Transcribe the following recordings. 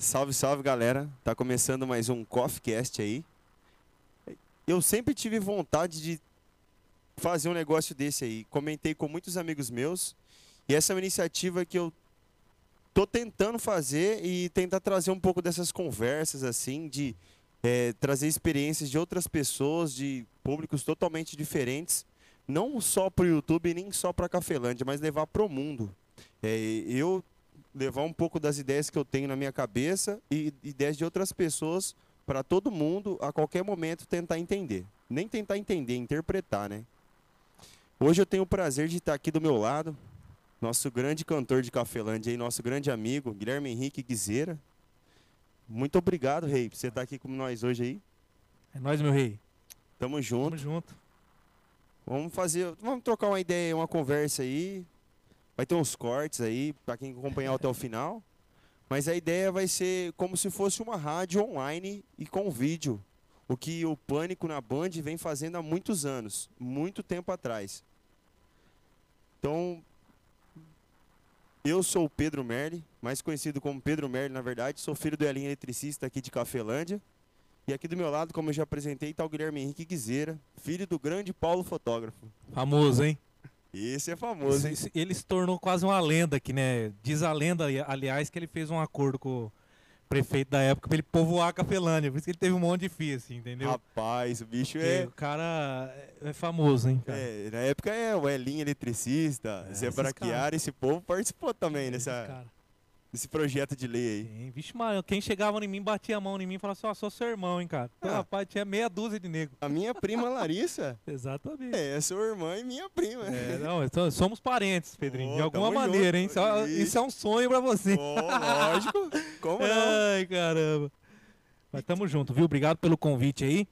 Salve, salve galera. Tá começando mais um Coffeecast aí. Eu sempre tive vontade de fazer um negócio desse aí. Comentei com muitos amigos meus e essa é uma iniciativa que eu tô tentando fazer e tentar trazer um pouco dessas conversas assim, de é, trazer experiências de outras pessoas, de públicos totalmente diferentes, não só para o YouTube nem só para Cafelândia, mas levar para o mundo. É, eu levar um pouco das ideias que eu tenho na minha cabeça e ideias de outras pessoas para todo mundo a qualquer momento tentar entender. Nem tentar entender, interpretar, né? Hoje eu tenho o prazer de estar aqui do meu lado, nosso grande cantor de Cafelândia e nosso grande amigo, Guilherme Henrique Guizeira. Muito obrigado, Rei, por você estar aqui com nós hoje aí. É nóis, meu rei. Tamo junto. Tamo junto. Vamos fazer, vamos trocar uma ideia, uma conversa aí. Vai ter uns cortes aí para quem acompanhar até o final. Mas a ideia vai ser como se fosse uma rádio online e com vídeo. O que o Pânico na Band vem fazendo há muitos anos, muito tempo atrás. Então, eu sou o Pedro Merli, mais conhecido como Pedro Merli, na verdade. Sou filho do Elinho Eletricista aqui de Cafelândia. E aqui do meu lado, como eu já apresentei, está o Guilherme Henrique Guizeira, filho do grande Paulo Fotógrafo. Famoso, hein? Esse é famoso, hein? Ele se tornou quase uma lenda aqui, né? Diz a lenda, aliás, que ele fez um acordo com o prefeito da época pra ele povoar a Cafelândia. Por isso que ele teve um monte de fio, assim, entendeu? Rapaz, o bicho Porque é. O cara é famoso, hein, cara? É, na época é o Elinho Eletricista, É, Zé Braquiara, esse povo participou também nessa, cara. Nesse projeto de lei aí. Tem. Vixe, mano, quem chegava em mim, batia a mão em mim e falava assim, ó, sou seu irmão, hein, cara. Então, Ah. rapaz, tinha meia dúzia de nego. A minha prima Larissa Exatamente. é, é sua irmã e minha prima. É, não, então, somos parentes, Pedrinho. Ô, de alguma maneira, hein? junto. Isso, é- Ixi. isso é um sonho pra você. Ô, lógico, como não? Ai, caramba. Mas tamo junto, viu? Obrigado pelo convite aí.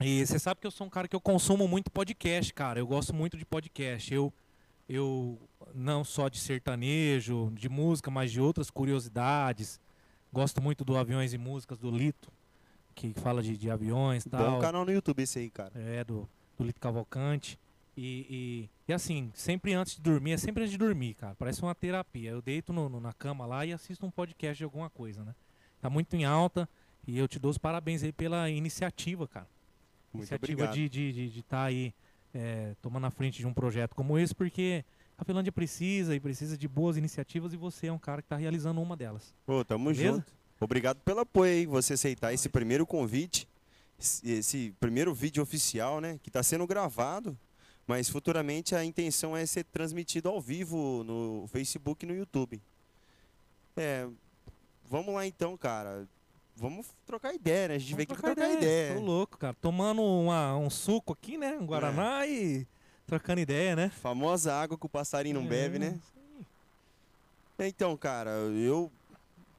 E você sabe que eu sou um cara que eu consumo muito podcast, cara. Eu gosto muito de podcast. Eu, eu não só de sertanejo, de música, mas de outras curiosidades. Gosto muito do Aviões e Músicas do Lito, que fala de, de aviões e tal. Bom canal no YouTube esse aí, cara. É, do, do Lito Cavalcante. E, e, e assim, sempre antes de dormir, é sempre antes de dormir, cara. Parece uma terapia. Eu deito no, no- na cama lá e assisto um podcast de alguma coisa, né? Tá muito em alta e eu te dou os parabéns aí pela iniciativa, cara. Muito iniciativa obrigado. de estar de, de, de tá aí é, tomando a frente de um projeto como esse, porque a Finlândia precisa e precisa de boas iniciativas e você é um cara que tá realizando uma delas. Pô, tamo Beleza? junto. Obrigado pelo apoio aí, você aceitar esse primeiro convite, esse- primeiro vídeo oficial, né? Que tá sendo gravado, mas futuramente a intenção é ser transmitido ao vivo no Facebook e no YouTube. É, vamos lá então, cara. Vamos trocar ideia, né? A gente veio aqui pra trocar ideia. Tô louco, cara. Tomando uma- um suco aqui, né? Um Guaraná e trocando ideia, né? Famosa água que o passarinho não bebe, É, né? isso aí. Então, cara, eu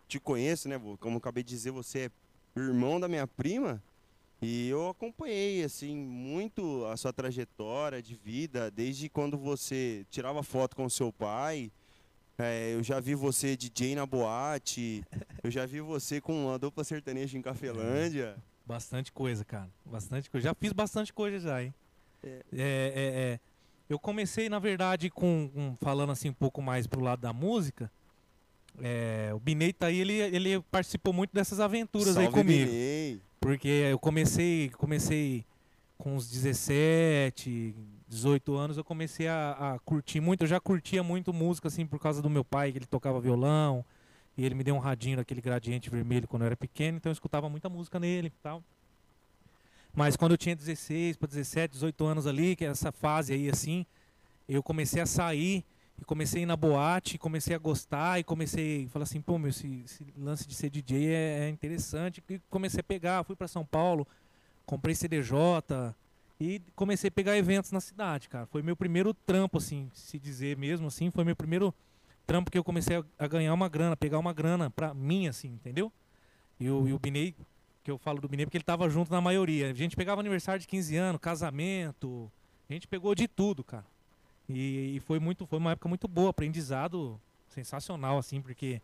te conheço, né? Como eu acabei de dizer, você é irmão da minha prima. E eu acompanhei, assim, muito a sua trajetória de vida, desde quando você tirava foto com o seu pai. É, eu já vi você DJ na boate. eu já vi você com uma dupla sertaneja em Cafelândia. Bastante coisa, cara. Bastante coisa. Já fiz bastante coisa já, hein? É. É, é. Eu comecei, na verdade, com, com- falando assim um pouco mais pro lado da música. É, o Binei tá aí, ele, ele participou muito dessas aventuras aí Salve, comigo. Binei. Porque eu comecei, comecei com uns 17, 18 anos, eu comecei a, a curtir muito. Eu já curtia muito música, assim, por causa do meu pai, que ele tocava violão. E ele me deu um radinho daquele gradiente vermelho quando eu era pequeno, então eu escutava muita música nele e tal. Mas quando eu tinha 16 para 17, 18 anos ali, que é essa fase aí assim, eu comecei a sair e comecei a ir na boate, comecei a gostar e comecei a falar assim, pô, meu, esse, esse lance de ser DJ é, é interessante. E comecei a pegar, fui para São Paulo, comprei CDJ e comecei a pegar eventos na cidade, cara. Foi meu primeiro trampo, assim, se dizer mesmo assim, foi meu primeiro trampo que eu comecei a, a ganhar uma grana, pegar uma grana pra mim, assim, entendeu? E o, e o Binei, que eu falo do Binei porque ele tava junto na maioria. A gente pegava aniversário de 15 anos, casamento, a gente pegou de tudo, cara. E, e foi muito, foi uma época muito boa, aprendizado sensacional, assim, porque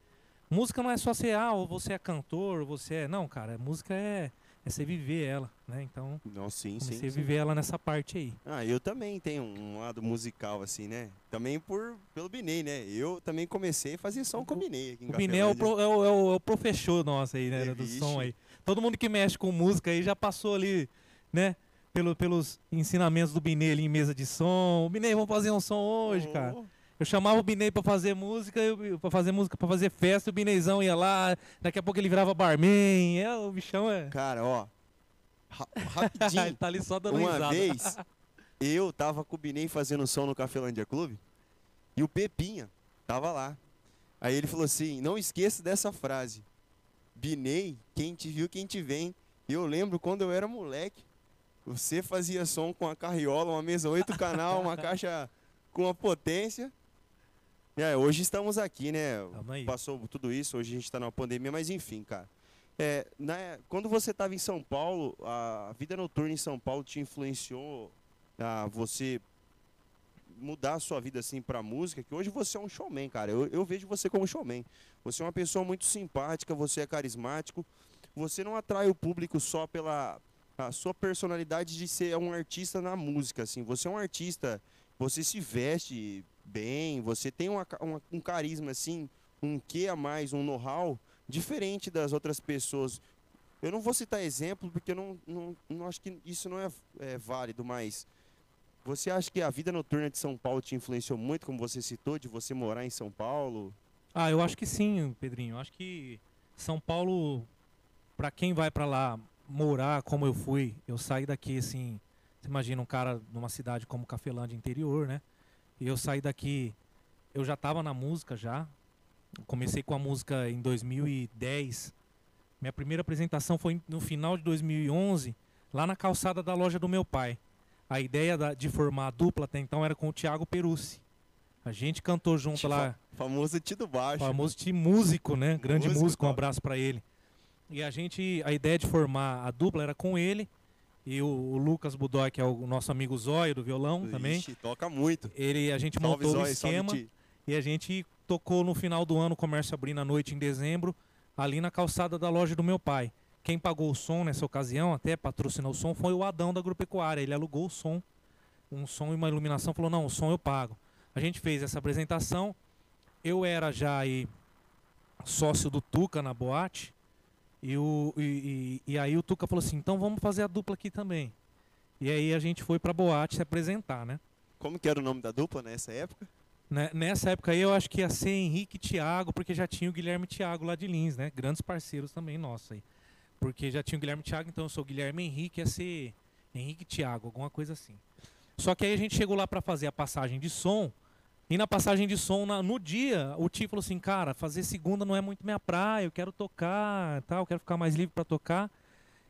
música não é só ser, ah, ou você é cantor, ou você é. Não, cara, música é, é você viver ela, né? Então, Não, sim, comecei sim, a sim. viver ela nessa parte aí. Ah, eu também tenho um lado musical, assim, né? Também por, pelo Binei, né? Eu também comecei a fazer som com o Binei aqui em O Biné é o, pro, é, o, é, o, é o professor nosso aí, né? É, do vixe. som aí. Todo mundo que mexe com música aí já passou ali, né? Pelo, pelos ensinamentos do Biné ali em mesa de som. Biné, vamos fazer um som hoje, cara. Eu chamava o Binei pra fazer música, pra fazer música, pra fazer festa, o Bineizão ia lá, daqui a pouco ele virava barman. É, o bichão é. Cara, ó. ra- ele rapidinho. tá ali só dando Uma risada. vez, eu tava com o Binei fazendo som no Cafelândia Clube e o Pepinha tava lá. Aí ele falou assim: não esqueça dessa frase. Binei, quem te viu, quem te vem. Eu lembro quando eu era moleque, você fazia som com a carriola, uma mesa 8 canal, uma caixa com a potência. É, hoje estamos aqui, né? Passou tudo isso, hoje a gente está numa pandemia, mas enfim, cara. É, na- quando você estava em São Paulo, a vida noturna em São Paulo te influenciou a você mudar a sua vida assim pra música, que hoje você é um showman, cara. Eu, eu vejo você como showman. Você é uma pessoa muito simpática, você é carismático. Você não atrai o público só pela a sua personalidade de ser um artista na música, assim. Você é um artista, você se veste bem, você tem uma uma- um carisma assim, um quê a mais, um know-how diferente das outras pessoas. Eu não vou citar exemplo porque eu não, não, não acho que isso não é, é válido, mas você acha que a vida noturna de São Paulo te influenciou muito, como você citou, de você morar em São Paulo? Ah, eu acho que sim, Pedrinho. Eu acho que São Paulo, pra quem vai pra lá morar como eu fui, eu saí daqui assim. Você imagina um cara numa cidade como Cafelândia interior, né? E eu saí daqui, eu já tava na música já. Comecei com a música em 2010. Minha primeira apresentação foi no final de 2011, lá na calçada da loja do meu pai. A ideia da- de formar a dupla até então era com o Thiago Perucci. A gente cantou junto lá. Famoso Tido Baixo. Famoso time músico, né? Grande Músico, músico, um abraço pra ele. E a gente, a ideia de formar a dupla era com ele e o, o Lucas Budói, que é o nosso amigo Zóio do violão também. Ixi, toca muito. Ele, a gente Salve, montou o Zóio, esquema e a gente tocou no final do ano, o comércio abrindo à noite em dezembro, ali na calçada da loja do meu pai. Quem pagou o som nessa ocasião, até patrocinou o som, foi o Adão da Agropecuária. Ele alugou o som, um som e uma iluminação, falou: não, o som eu pago. A gente fez essa apresentação. Eu era já aí sócio do Tuca na boate. E, o, e, e- e aí o Tuca falou assim: então vamos fazer a dupla aqui também. E aí a gente foi pra boate se apresentar, né? Como que era o nome da dupla nessa época? Né, Nessa época aí eu acho que ia ser Henrique e Thiago, porque já tinha o Guilherme e Thiago lá de Lins, né? Grandes parceiros também nossos aí. Porque já tinha o Guilherme e Thiago, então eu sou Guilherme e Henrique, ia ser Henrique e Thiago, alguma coisa assim. Só que aí a gente chegou lá pra fazer a passagem de som, e na passagem de som, na- no dia, o Ti falou assim, cara, fazer segunda não é muito minha praia, eu quero tocar, tal, eu quero ficar mais livre pra tocar.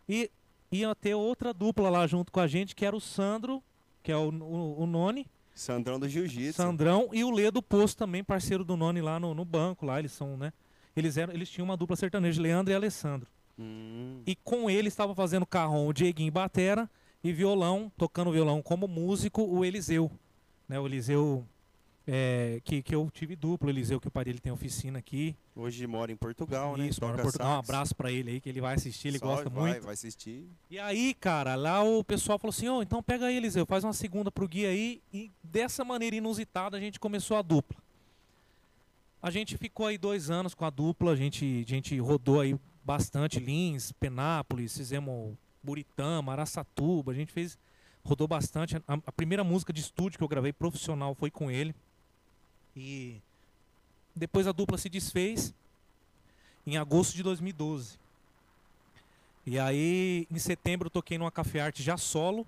E ia ter outra dupla lá junto com a gente, que era o Sandro, que é o, o, o Noni, Sandrão do Jiu-Jitsu. Sandrão e o Lê do Poço também, parceiro do Noni lá no, no banco, lá eles são, né? Eles eram, eles tinham uma dupla sertaneja, Leandro e Alessandro. Hum, E com ele estava fazendo carrom o Dieguinho Batera e violão, tocando violão como músico, o Eliseu. Né? O Eliseu é, que, que eu tive duplo, Eliseu que o pai dele tem oficina aqui. hoje mora em Portugal, né? Isso, mora em Portugal. Um sax. abraço pra ele aí, que ele vai assistir, ele Salve, gosta vai, muito. Vai assistir. E aí, cara, lá o pessoal falou assim, ô, então pega aí, Eliseu, faz uma segunda pro Gui aí. E dessa maneira inusitada a gente começou a dupla. A gente ficou aí dois anos com a dupla, a gente, a gente rodou aí bastante, Lins, Penápolis, fizemos Buritama, Araçatuba, a gente fez, rodou bastante. A, a primeira música de estúdio que eu gravei profissional foi com ele. E depois a dupla se desfez em agosto de 2012. E aí, em setembro, eu toquei numa Café Arte já solo.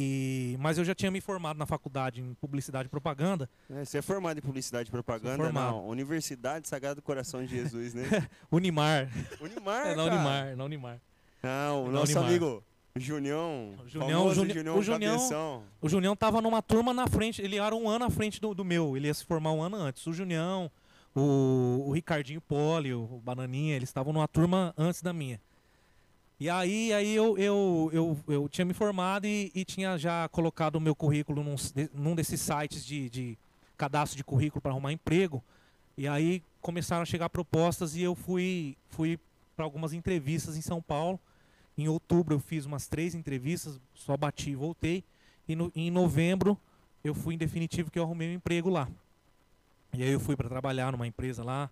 E, mas eu já tinha me formado na faculdade em publicidade e propaganda. É, você é formado em publicidade e propaganda formado. na Universidade Sagrado do Coração de Jesus, né? Unimar. Unimar, É, na. Unimar, na Unimar. Não, o nosso Unimar. amigo Junião. O Junião- Juni- Junião o Junião-. O Junião tava numa turma na frente, ele era um ano à frente do, do meu, ele ia se formar um ano antes. O Junião, o, o Ricardinho Poli, o, Bananinha, eles estavam numa turma antes da minha. E aí, aí eu, eu, eu, eu tinha me formado e, e tinha já colocado o meu currículo num, num desses sites de, de cadastro de currículo para arrumar emprego. E aí começaram a chegar propostas e eu fui, fui para algumas entrevistas em São Paulo. Em outubro eu fiz umas três entrevistas, só bati e voltei. E no, em novembro eu fui em definitivo que eu arrumei um emprego lá. E aí eu fui para trabalhar numa empresa lá,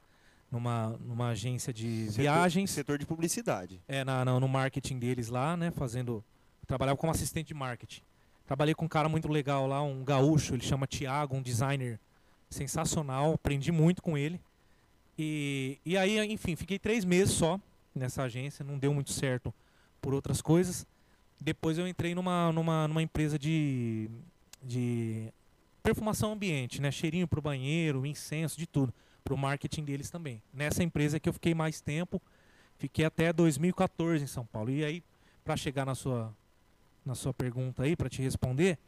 numa, numa agência de Setor- viagens. Setor de publicidade. É, na, na- no marketing deles lá, né? Fazendo. Trabalhava como assistente de marketing. Trabalhei com um cara muito legal lá, um gaúcho, ele chama Thiago, um designer sensacional. Aprendi muito com ele. E, e aí, enfim, fiquei três meses só nessa agência, não deu muito certo por outras coisas. Depois eu entrei numa, numa, numa empresa de, de perfumação ambiente, né? Cheirinho pro banheiro, incenso, de tudo. Pro marketing deles também. Nessa empresa que eu fiquei mais tempo, fiquei até 2014 em São Paulo. E aí, para chegar na sua, na sua pergunta aí, para te responder,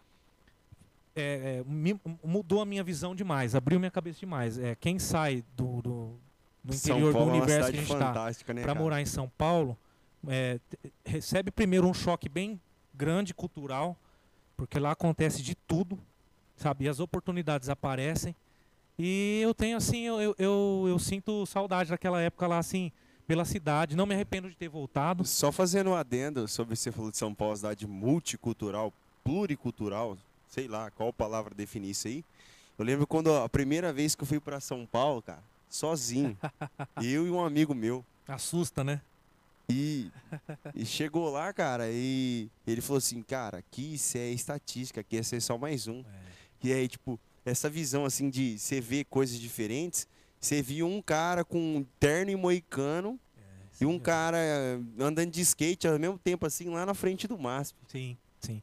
é, é, mudou a minha visão demais, abriu minha cabeça demais. É, quem sai do, do, do interior Paulo do é universo que a gente está né? para morar em São Paulo, é, recebe primeiro um choque bem grande cultural, porque lá acontece de tudo, sabe? E as oportunidades aparecem. E eu tenho assim, eu, eu, eu, eu sinto saudade daquela época lá, assim, pela cidade. Não me arrependo de ter voltado. Só fazendo um adendo sobre você falou de São Paulo, cidade multicultural, pluricultural, sei lá qual palavra definir isso aí. Eu lembro quando a primeira vez que eu fui para São Paulo, cara, sozinho, eu e um amigo meu. Assusta, né? E, e chegou lá, cara, e ele falou assim, cara, aqui isso é estatística, aqui é ser só mais um. E aí, tipo, essa visão assim de você ver coisas diferentes, você viu um cara com um terno e moicano e um cara eh, andando de skate ao mesmo tempo, assim, lá na frente do MASP. Sim, sim.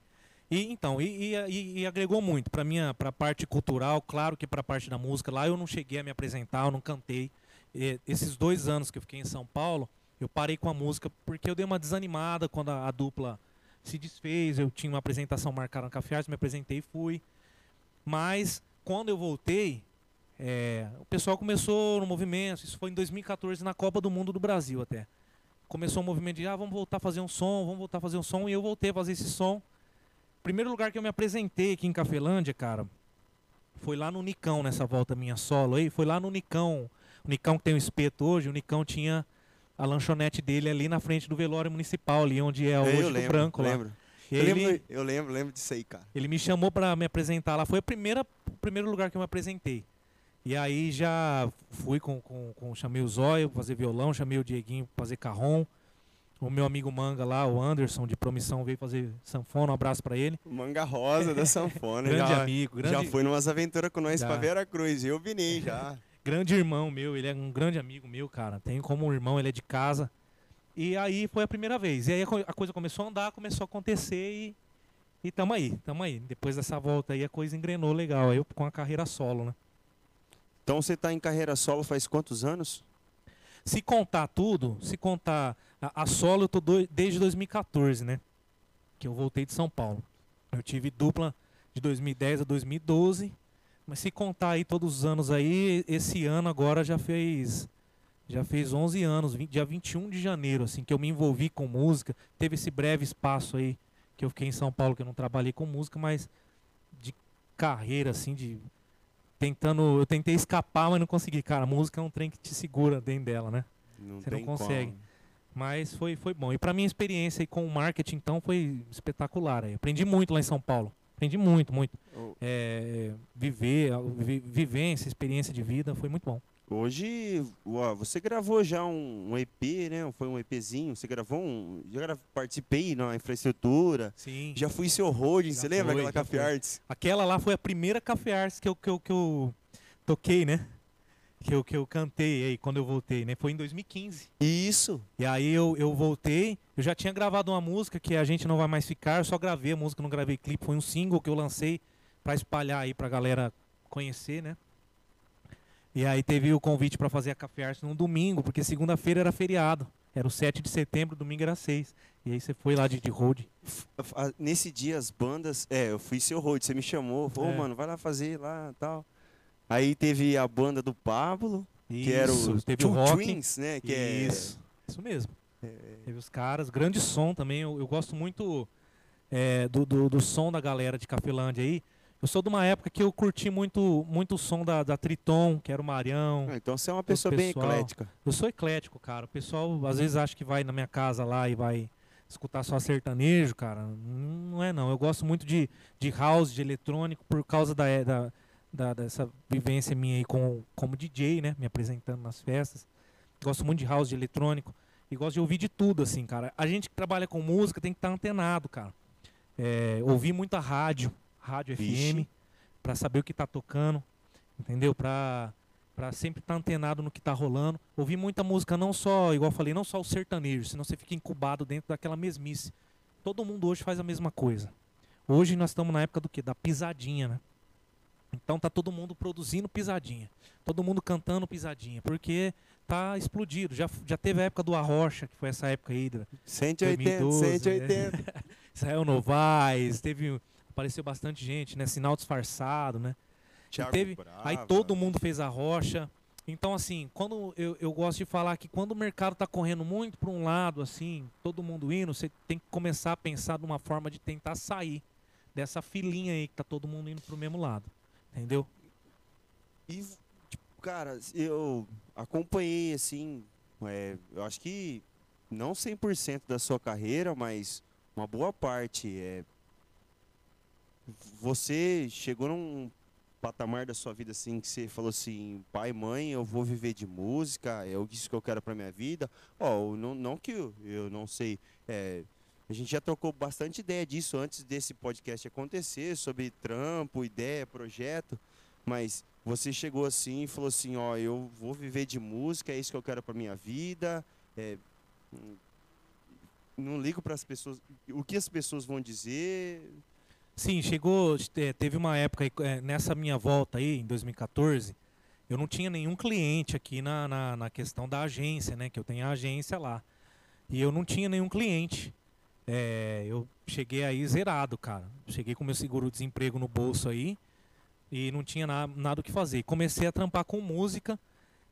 E então, e, e- e- agregou muito para minha para parte cultural, claro que para a parte da música. Lá eu não cheguei a me apresentar, eu não cantei. E esses dois anos que eu fiquei em São Paulo, eu parei com a música porque eu dei uma desanimada quando a, a dupla se desfez. Eu tinha uma apresentação marcada no Café Arts, me apresentei e fui. Mas quando eu voltei, é, o pessoal começou no movimento. Isso foi em 2014 na Copa do Mundo do Brasil até. Começou um movimento de ah, vamos voltar a fazer um som, vamos voltar a fazer um som. E eu voltei a fazer esse som. Primeiro lugar que eu me apresentei aqui em Cafelândia, cara, foi lá no Nicão, nessa volta minha solo aí. Foi lá no Nicão. O Nicão que tem o espeto hoje, o Nicão tinha a lanchonete dele ali na frente do velório municipal, ali onde é hoje lembro, branco lá. lembro. Eu ele, lembro, eu lembro, lembro disso aí, cara. ele me chamou pra me apresentar lá. Foi a primeira, o primeiro lugar que eu me apresentei. E aí já fui com, com, com chamei o Zóio pra fazer violão, chamei o Dieguinho pra fazer carrom. O meu amigo Manga lá, o Anderson de Promissão, veio fazer sanfona. Um abraço pra ele. Manga Rosa da Sanfona. Grande já, amigo, grande, já foi numas aventuras com nós Já. pra Vera Cruz. Eu vinei já. Grande irmão meu. Ele é um grande amigo meu, cara. Tenho como um irmão, ele é de casa. E aí foi a primeira vez. E aí a co- a coisa começou a andar, começou a acontecer e, e tamo aí, tamo aí. Depois dessa volta aí a coisa engrenou legal. Aí eu com a carreira solo, né? Então você tá em carreira solo faz quantos anos? Se contar tudo, se contar a, a solo, eu tô doi- desde 2014, né? Que eu voltei de São Paulo. Eu tive dupla de 2010 a 2012. Mas se contar aí todos os anos aí, esse ano agora já fez já fez 11 anos, vi- dia 21 de janeiro, assim, que eu me envolvi com música. Teve esse breve espaço aí que eu fiquei em São Paulo, que eu não trabalhei com música, mas de carreira, assim, de tentando, eu tentei escapar, mas não consegui. Cara, a música é um trem que te segura dentro dela, né? Não Você não consegue. como. Mas foi, foi bom. E pra minha experiência aí com o marketing, então, foi espetacular. Aprendi muito lá em São Paulo. Aprendi muito, muito. É, viver, vi- vivência, experiência de vida, foi muito bom. Hoje, ó, você gravou já um, um EP, né? Foi um EPzinho. Você gravou um. Já participei na infraestrutura. Sim. Já fui seu holding, Já você lembra foi, aquela já Café. Arts? Aquela lá foi a primeira Café Arts que eu, que eu, que eu toquei, né? Que eu, que eu cantei aí quando eu voltei, né? Foi em 2015. Isso. E aí eu, eu voltei, eu já tinha gravado uma música que a gente não vai mais ficar, eu só gravei a música, não gravei clipe, foi um single que eu lancei pra espalhar aí pra galera conhecer, né? E aí teve o convite pra fazer a Café Arts num domingo, porque segunda-feira era feriado. Era o 7 de setembro, domingo era 6. E aí você foi lá de, de road. Nesse dia as bandas. É, eu fui seu road, você me chamou. Falou, É. mano, vai lá fazer lá tal. Aí teve a banda do Pablo, que era o Isso, teve Two o. Twins, né? Que Isso, isso mesmo. é. Teve os caras, grande som também. Eu, eu gosto muito é, do, do, do som da galera de Cafelândia aí. Eu sou de uma época que eu curti muito, muito o som da, da Triton, que era o Marião. Ah, então você é uma pessoa bem eclética. Eu sou eclético, cara. O pessoal às vezes acha que vai na minha casa lá e vai escutar só sertanejo, cara. Não é não. Eu gosto muito de, de house, de eletrônico, por causa da, da, da- dessa vivência minha aí com, como DJ, né? Me apresentando nas festas. Gosto muito de house, de eletrônico. E gosto de ouvir de tudo, assim, cara. A gente que trabalha com música tem que estar antenado, cara. É, ouvir muita rádio, rádio Vixe. FM, pra saber o que tá tocando, entendeu? Pra, pra sempre estar antenado no que tá rolando. Ouvir muita música, não só, igual eu falei, não só o sertanejo, senão você fica incubado dentro daquela mesmice. Todo mundo hoje faz a mesma coisa. Hoje nós estamos na época do quê? Da pisadinha, né? Então tá todo mundo produzindo pisadinha. Todo mundo cantando pisadinha. Porque tá explodido. Já, já teve a época do Arrocha, que foi essa época aí. da- 180, 2012, 180. Israel Novaes, teve. Apareceu bastante gente, né? Sinal disfarçado, né? Thiago teve- Brava. Aí todo mundo fez a rocha. Então, assim, quando eu, eu gosto de falar que quando o mercado está correndo muito para um lado, assim, todo mundo indo, você tem que começar a pensar de uma forma de tentar sair dessa filinha aí que tá todo mundo indo pro mesmo lado. Entendeu? E, tipo, cara, eu acompanhei, assim, é, eu acho que não 100% da sua carreira, mas uma boa parte. É, você chegou num patamar da sua vida, assim, que você falou assim, pai, mãe, eu vou viver de música, é isso que eu quero pra minha vida. Ó, não, não que eu, eu não sei, é, a gente já trocou bastante ideia disso antes desse podcast acontecer, sobre trampo, ideia, projeto. Mas você chegou assim e falou assim, ó, eu vou viver de música, é isso que eu quero pra minha vida. é, hum, não ligo para as pessoas, o que as pessoas vão dizer. Sim, chegou. é, Teve uma época é, nessa minha volta aí, em 2014, eu não tinha nenhum cliente aqui na, na, na questão da agência, né? Que eu tenho a agência lá. E eu não tinha nenhum cliente. É, eu cheguei aí zerado, cara. Cheguei com meu seguro-desemprego no bolso aí e não tinha na, nada o que fazer. Comecei a trampar com música.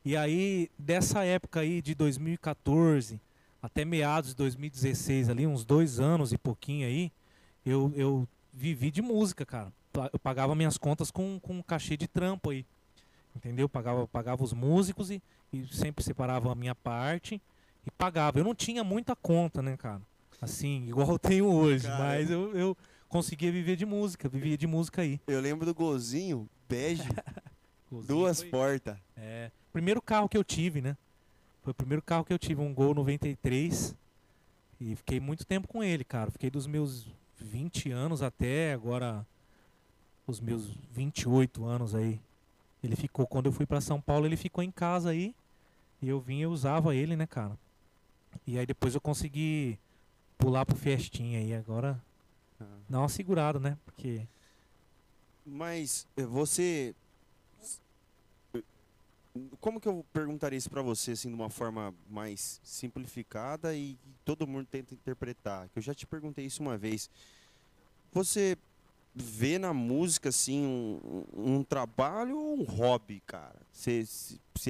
E aí, dessa época aí de 2014 até meados de 2016, ali, uns dois anos e pouquinho aí, eu, eu vivi de música, cara. Eu pagava minhas contas com, com um cachê de trampo aí. Entendeu? Pagava, pagava os músicos e, e sempre separava a minha parte e pagava. Eu não tinha muita conta, né, cara? Assim, igual eu tenho hoje, Cara. mas eu, eu conseguia viver de música, vivia de música aí. Eu lembro do golzinho, bege, duas foi- portas. É, primeiro carro que eu tive, né? Foi o primeiro carro que eu tive, um Gol 93. E fiquei muito tempo com ele, cara. Fiquei dos meus 20 anos até agora os meus 28 anos aí. Ele ficou quando eu fui pra São Paulo, ele ficou em casa aí. E eu vinha e usava ele, né, cara? E aí depois eu consegui pular pro Fiestinha aí, agora dá uma segurada, né? Porque Mas eh, você. Como que eu perguntaria isso pra você, assim, de uma forma mais simplificada e todo mundo tenta interpretar? Que eu já te perguntei isso uma vez. Você vê na música, assim, um, um- trabalho ou um hobby, cara? Você,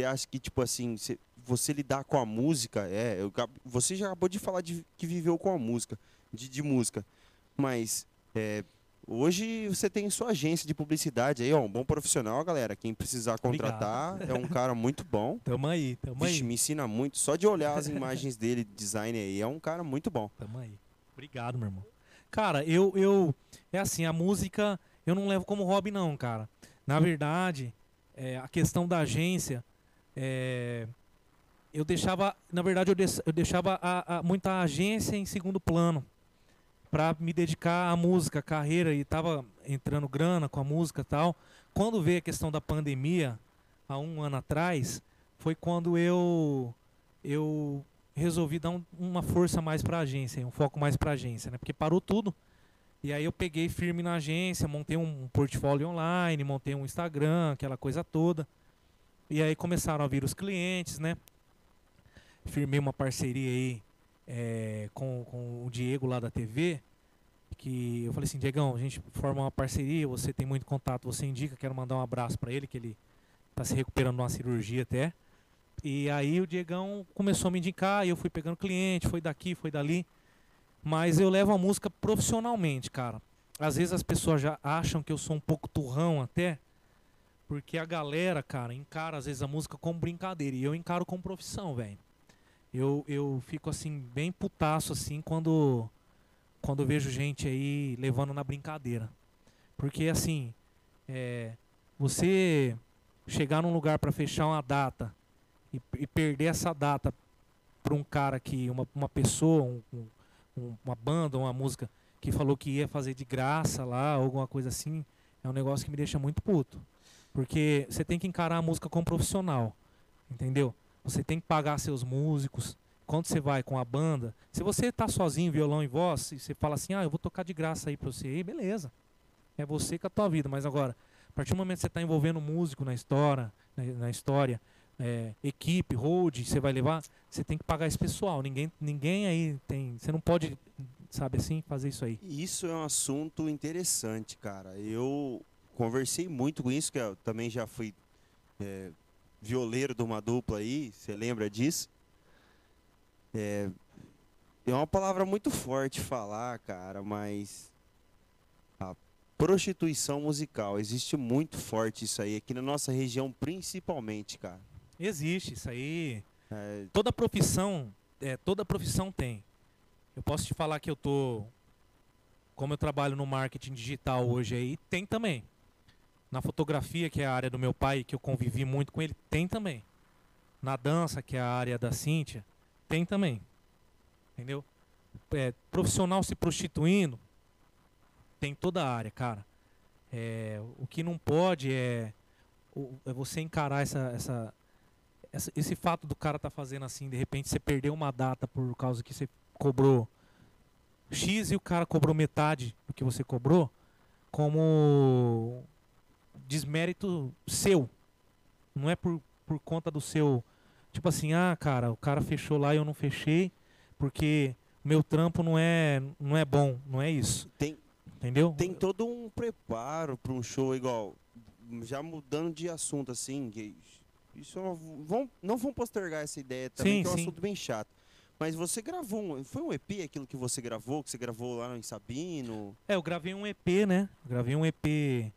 acha que, tipo assim, você lidar com a música, é, eu você já acabou de falar de, que viveu com a música, de, de música, mas é, Hoje você tem sua agência de publicidade aí, ó, um bom profissional, galera. Quem precisar contratar é um cara muito bom. tamo aí, tamo aí. Vixe, me ensina muito. Só de olhar as imagens dele, design aí, é um cara muito bom. Tamo aí. Obrigado, meu irmão. Cara, eu, eu. É assim, a música eu não levo como hobby, não, cara. Na verdade, é, a questão da agência. é, eu deixava. Na verdade, eu, deixava a, a- muita agência em segundo plano. Pra me dedicar à música, à carreira. E tava entrando grana com a música tal. Quando veio a questão da pandemia, há um ano atrás, foi quando eu. Eu resolvi dar um- uma força mais para a agência, um foco mais para a agência, né? Porque parou tudo. E aí eu peguei firme na agência, montei um portfólio online, montei um Instagram, aquela coisa toda. E aí começaram a vir os clientes, né? Firmei uma parceria aí eh, com, com o Diego lá da TV, que eu falei assim, Diegão, a gente forma uma parceria, você tem muito contato, você indica, quero mandar um abraço para ele, que ele tá se recuperando de uma cirurgia até. E aí o Diegão começou a me indicar, e eu fui pegando cliente, foi daqui, foi dali. Mas eu levo a música profissionalmente, cara. às vezes as pessoas já acham que eu sou um pouco turrão até, porque a galera, cara, encara às vezes a música como brincadeira e eu encaro como profissão, velho. Eu, eu fico assim, bem putaço assim quando, quando vejo gente aí levando na brincadeira. Porque assim, é, você chegar num lugar para fechar uma data e, e, perder essa data para um cara que, uma, uma pessoa, um, um, uma banda, uma música que falou que ia fazer de graça lá, alguma coisa assim, é um negócio que me deixa muito puto. Porque você tem que encarar a música como profissional, entendeu? Você tem que pagar seus músicos. Quando você vai com a banda, se você está sozinho, violão e voz, e você fala assim, ah, eu vou tocar de graça aí para você, aí, beleza. É você com a tua vida. Mas agora, a partir do momento que você está envolvendo músico na história, na, na história, é, equipe, hold, você vai levar, você tem que pagar esse pessoal. Ninguém, ninguém aí tem. Você não pode, sabe assim, fazer isso aí. Isso é um assunto interessante, cara. Eu conversei muito com isso, que eu também já fui é, violeiro de uma dupla aí, você lembra disso? É, é uma palavra muito forte falar, cara, mas a prostituição musical existe muito forte isso aí aqui na nossa região principalmente, cara. Existe isso aí. É... Toda profissão, é, toda profissão tem. Eu posso te falar que eu tô, como eu trabalho no marketing digital hoje aí, tem também. Na fotografia, que é a área do meu pai, que eu convivi muito com ele, tem também. Na dança, que é a área da Cíntia, tem também. Entendeu? É, profissional se prostituindo, tem toda a área, cara. É, o que não pode é, é você encarar essa, essa, essa, esse fato do cara tá fazendo assim, de repente você perdeu uma data por causa que você cobrou X e o cara cobrou metade do que você cobrou, como desmérito seu. Não é por, por conta do seu. Tipo assim, ah, cara, o cara fechou lá e eu não fechei, porque meu trampo não é, não é bom, não é isso. Tem, Entendeu? Tem todo um preparo para um show igual. Já mudando de assunto, assim, que isso é vão, não vão postergar essa ideia também, sim, que é um sim. assunto bem chato. Mas você gravou, um, foi um EP aquilo que você gravou, que você gravou lá em Sabino? É, eu gravei um EP, né? Eu gravei um EP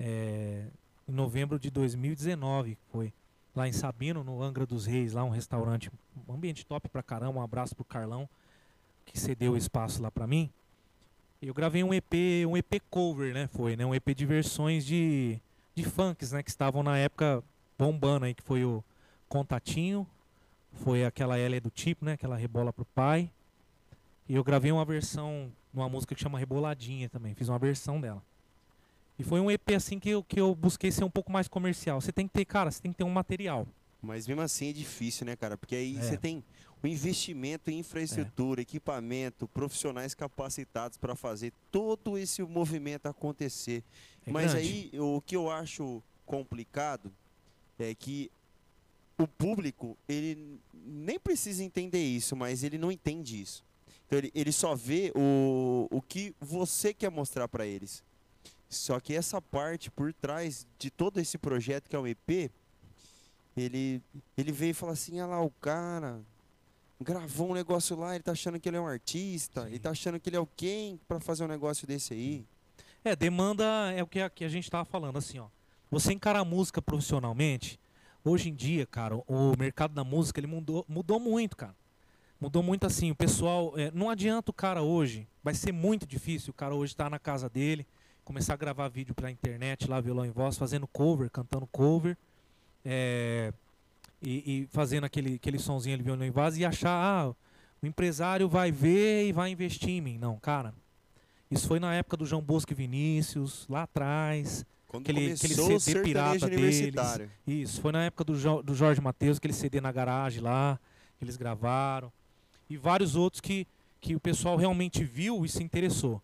é, em novembro de 2019, foi lá em Sabino, no Angra dos Reis, lá um restaurante, um ambiente top pra caramba. Um abraço pro Carlão, que cedeu o espaço lá pra mim. Eu gravei um EP, um EP cover, né? Foi, né? Um EP de versões de, de funks, né? Que estavam na época bombando aí, que foi o Contatinho, foi aquela Ela é do tipo, né? Aquela rebola pro pai. E eu gravei uma versão numa música que chama Reboladinha também. Fiz uma versão dela. E foi um EP assim que eu, que eu busquei ser um pouco mais comercial. Você tem que ter, cara, você tem que ter um material. Mas mesmo assim é difícil, né, cara? Porque aí é. você tem o investimento em infraestrutura, é. equipamento, profissionais capacitados para fazer todo esse movimento acontecer. É Mas grande. aí o que eu acho complicado é que o público ele nem precisa entender isso, mas ele não entende isso. Então ele, ele só vê o, o que você quer mostrar para eles. Só que essa parte por trás de todo esse projeto que é o EP, ele, ele veio e falou assim, olha lá, o cara gravou um negócio lá, ele tá achando que ele é um artista, Sim. ele tá achando que ele é o quem para fazer um negócio desse aí. É, demanda é o que a, que a gente tava falando, assim, ó. Você encara a música profissionalmente, hoje em dia, cara, o mercado da música ele mudou, mudou muito, cara. Mudou muito assim, o pessoal. É, não adianta o cara hoje, vai ser muito difícil o cara hoje estar tá na casa dele, começar a gravar vídeo pra internet, lá, violão em voz, fazendo cover, cantando cover. É, e, e, fazendo aquele, aquele sonzinho ali, violão em voz, e achar, ah, o empresário vai ver e vai investir em mim. Não, cara. Isso foi na época do João Bosco e Vinícius, lá atrás. Quando aquele, aquele CD pirata deles. Isso, foi na época do, jo, do Jorge Matheus, aquele CD na garagem lá, que eles gravaram. E vários outros que, que o pessoal realmente viu e se interessou.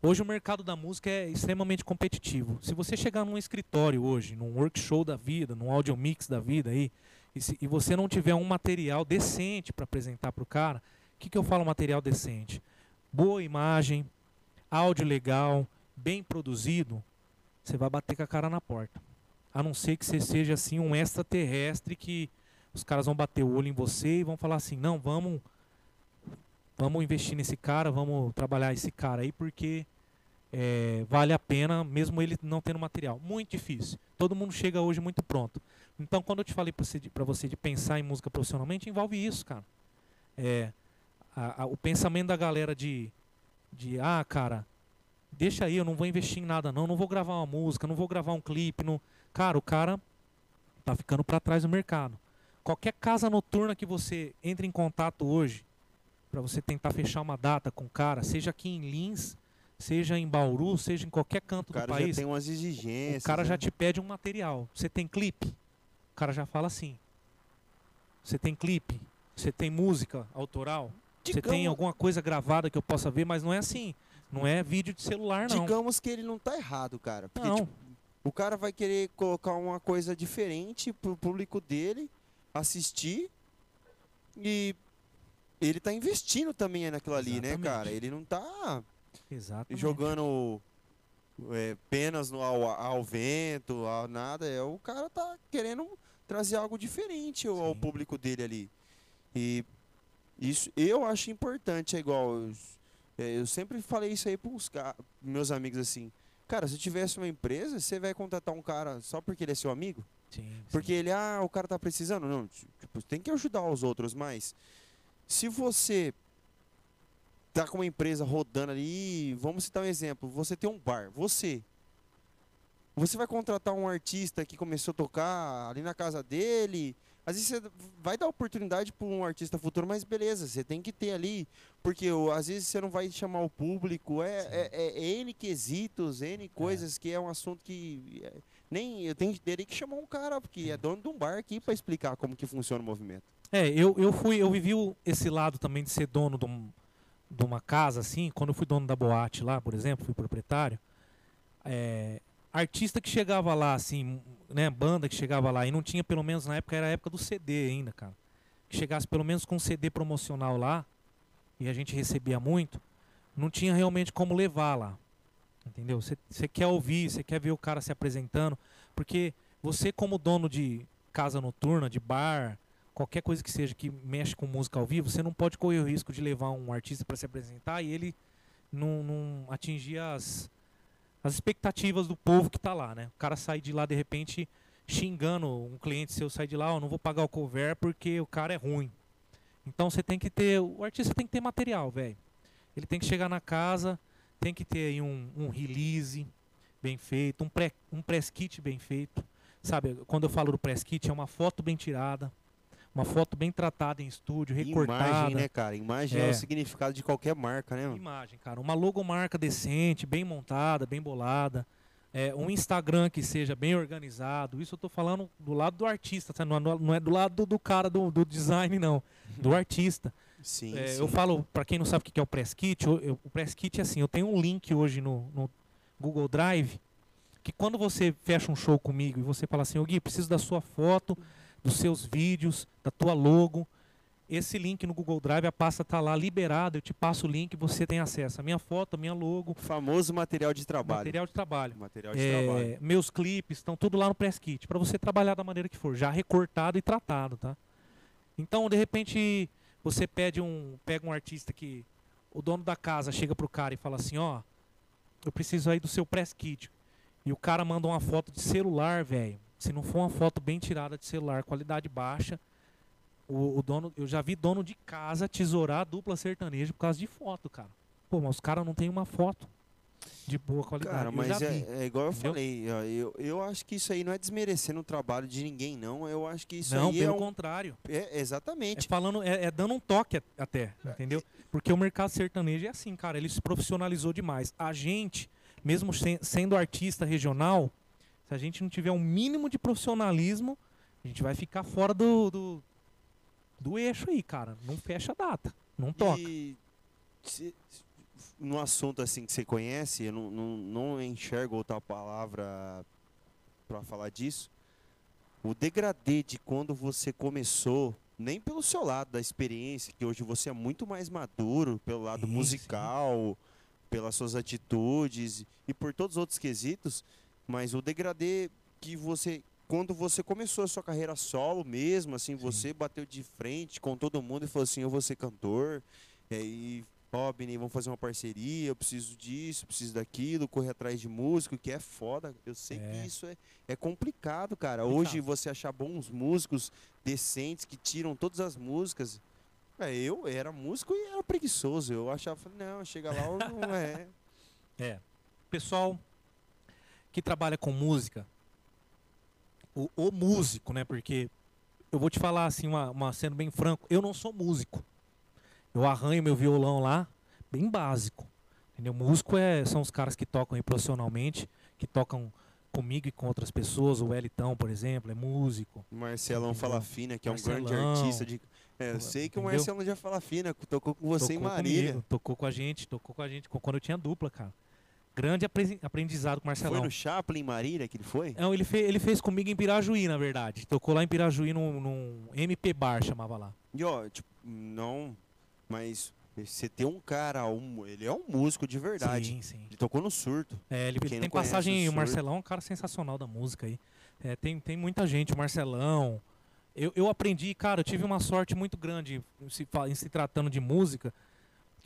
Hoje o mercado da música é extremamente competitivo. Se você chegar num escritório hoje, num workshop da vida, num audio mix da vida aí, e, se, e você não tiver um material decente para apresentar para o cara, o que, que eu falo material decente? Boa imagem, áudio legal, bem produzido, você vai bater com a cara na porta. A não ser que você seja assim um extraterrestre que os caras vão bater o olho em você e vão falar assim, não, vamos vamos investir nesse cara, vamos trabalhar esse cara aí, porque é, vale a pena, mesmo ele não tendo material. Muito difícil. Todo mundo chega hoje muito pronto. Então, quando eu te falei para você, você de pensar em música profissionalmente, envolve isso, cara. É, a- a- o pensamento da galera de, de, ah, cara, deixa aí, eu não vou investir em nada não, não vou gravar uma música, não vou gravar um clipe. Não... Cara, o cara tá ficando para trás do mercado. Qualquer casa noturna que você entre em contato hoje, para você tentar fechar uma data com o cara, seja aqui em Lins, seja em Bauru, seja em qualquer canto O cara do já país, tem umas exigências. o cara já né? te pede um material. Você tem clipe? O cara já fala assim. Você tem clipe? Você tem música autoral? Você tem Digamos- alguma coisa gravada que eu possa ver, mas não é assim. Não é vídeo de celular, não. Digamos que ele não tá errado, cara. Porque, Não. tipo, o cara vai querer colocar uma coisa diferente pro público dele assistir e ele tá investindo também naquilo ali, né, Exatamente. cara? Ele não tá Exatamente. jogando é, penas no, ao, ao vento, a nada. É, o cara tá querendo trazer algo diferente ao, ao Sim. público dele ali. E isso eu acho importante, é igual. Eu, é, eu sempre falei isso aí pros meus amigos assim. Cara, se tivesse uma empresa, você vai contratar um cara só porque ele é seu amigo? Sim, sim. Porque ele, ah, o cara tá precisando. Não, tipo, tem que ajudar os outros, mas se você tá com uma empresa rodando ali, vamos citar um exemplo, você tem um bar, você. Você vai contratar um artista que começou a tocar ali na casa dele, às vezes você vai dar oportunidade para um artista futuro, mas beleza, você tem que ter ali, porque às vezes você não vai chamar o público, é, é, é- é N quesitos, N coisas que é um assunto que é, nem eu tenho teria que chamar um cara, porque é dono de um bar aqui para explicar como que funciona o movimento. É, eu, eu fui, eu vivi esse lado também de ser dono de, um- de uma casa, assim, quando eu fui dono da boate lá, por exemplo, fui proprietário. é, artista que chegava lá, assim, né, banda que chegava lá e não tinha, pelo menos na época, era a época do CD ainda, cara. Que chegasse pelo menos com um CD promocional lá, e a gente recebia muito, não tinha realmente como levar lá. Entendeu? Você quer ouvir, você quer ver o cara se apresentando, porque você como dono de casa noturna, de bar, qualquer coisa que seja que mexe com música ao vivo, você não pode correr o risco de levar um artista para se apresentar e ele não, não atingir as, as expectativas do povo que tá lá, né? O cara sai de lá de repente xingando um cliente seu, sai de lá, ó, não vou pagar o cover porque o cara é ruim. Então você tem que ter, o artista tem que ter material, velho. Ele tem que chegar na casa, tem que ter aí um, um release bem feito, um, pré, um press kit bem feito. Sabe, quando eu falo do press kit, é uma foto bem tirada, uma foto bem tratada em estúdio, recortada. Imagem, né, cara? Imagem é. É. o significado de qualquer marca, né? mano? Imagem, cara. Uma logomarca decente, bem montada, bem bolada. É, um Instagram que seja bem organizado. Isso eu tô falando do lado do artista, tá? não, é- não é do lado do, cara do, do design, não. Do artista. Sim, É, sim. eu falo, pra quem não sabe o que que é o Press Kit, eu- eu- o Press Kit é assim, eu tenho um link hoje no, no Google Drive, que quando você fecha um show comigo e você fala assim, ô Gui, preciso da sua foto, dos seus vídeos, da tua logo, esse link no Google Drive, a pasta tá lá liberada, eu te passo o link, você tem acesso à minha foto, à minha logo, Famoso material de trabalho. material de trabalho. Material de É, trabalho. meus clipes estão tudo lá no Press Kit, para você trabalhar da maneira que for, já recortado e tratado, tá? Então, de repente, você pede um, pega um artista que o dono da casa chega pro cara e fala assim, ó, eu preciso aí do seu Press Kit. E o cara manda uma foto de celular, velho. Se não for uma foto bem tirada de celular, qualidade baixa, o, o dono, eu já vi dono de casa tesourar a dupla sertaneja por causa de foto, cara. Pô, mas os caras não tem uma foto de boa qualidade. Cara, mas é, é igual eu entendeu? falei, eu, eu acho que isso aí não é desmerecendo o trabalho de ninguém, não. Eu acho que isso não, aí é, pelo um, contrário. é É exatamente. falando, é, é dando um toque até, entendeu? Porque o mercado sertanejo é assim, cara, ele se profissionalizou demais. A gente, mesmo sen- sendo artista regional, se a gente não tiver um mínimo de profissionalismo, a gente vai ficar fora do, do, do eixo aí, cara. Não fecha a data, não toca. E se- no assunto assim que você conhece, eu não, não, não enxergo outra palavra para falar disso. O degradê de quando você começou, nem pelo seu lado da experiência, que hoje você é muito mais maduro, pelo lado Sim, musical, pelas suas atitudes e por todos os outros quesitos, mas o degradê que você quando você começou a sua carreira solo mesmo, assim, Sim. você bateu de frente com todo mundo e falou assim, eu vou ser cantor, e ó, Bini, vamos fazer uma parceria, eu preciso disso, preciso daquilo, correr atrás de músico, que é foda. Eu sei É. que isso é, é complicado, cara. Hoje você achar bons músicos decentes que tiram todas as músicas. É, eu era músico e era preguiçoso. Eu achava, não, chega lá, não é. É. Pessoal que trabalha com música, o, o músico, né? Porque eu vou te falar assim, uma, uma- sendo bem franco, eu não sou músico. Eu arranho meu violão lá, bem básico. Entendeu? Músico é, são os caras que tocam profissionalmente, que tocam comigo e com outras pessoas. O Elitão, por exemplo, é músico. Marcelão Entendeu? Falafina, que é um grande Marcelão. artista de. É, eu sei que o Entendeu? Marcelão já Falafina tocou com você em tocou Marília. comigo, tocou com a gente, tocou com a gente quando eu tinha dupla, cara. Grande apre- aprendizado com o Marcelão. Foi no Chaplin Marília que ele foi? Não, ele, fe- ele fez comigo em Pirajuí, na verdade. Tocou lá em Pirajuí num, num MP Bar, chamava lá. E ó, tipo, não. Mas você tem um cara, um, ele é um músico de verdade. Sim, sim. Ele tocou no surto. É, ele Quem tem passagem. o O. Marcelão é um cara sensacional da música aí. É, tem, tem muita gente, o Marcelão. Eu, eu aprendi, cara, eu tive uma sorte muito grande em se, em se tratando de música.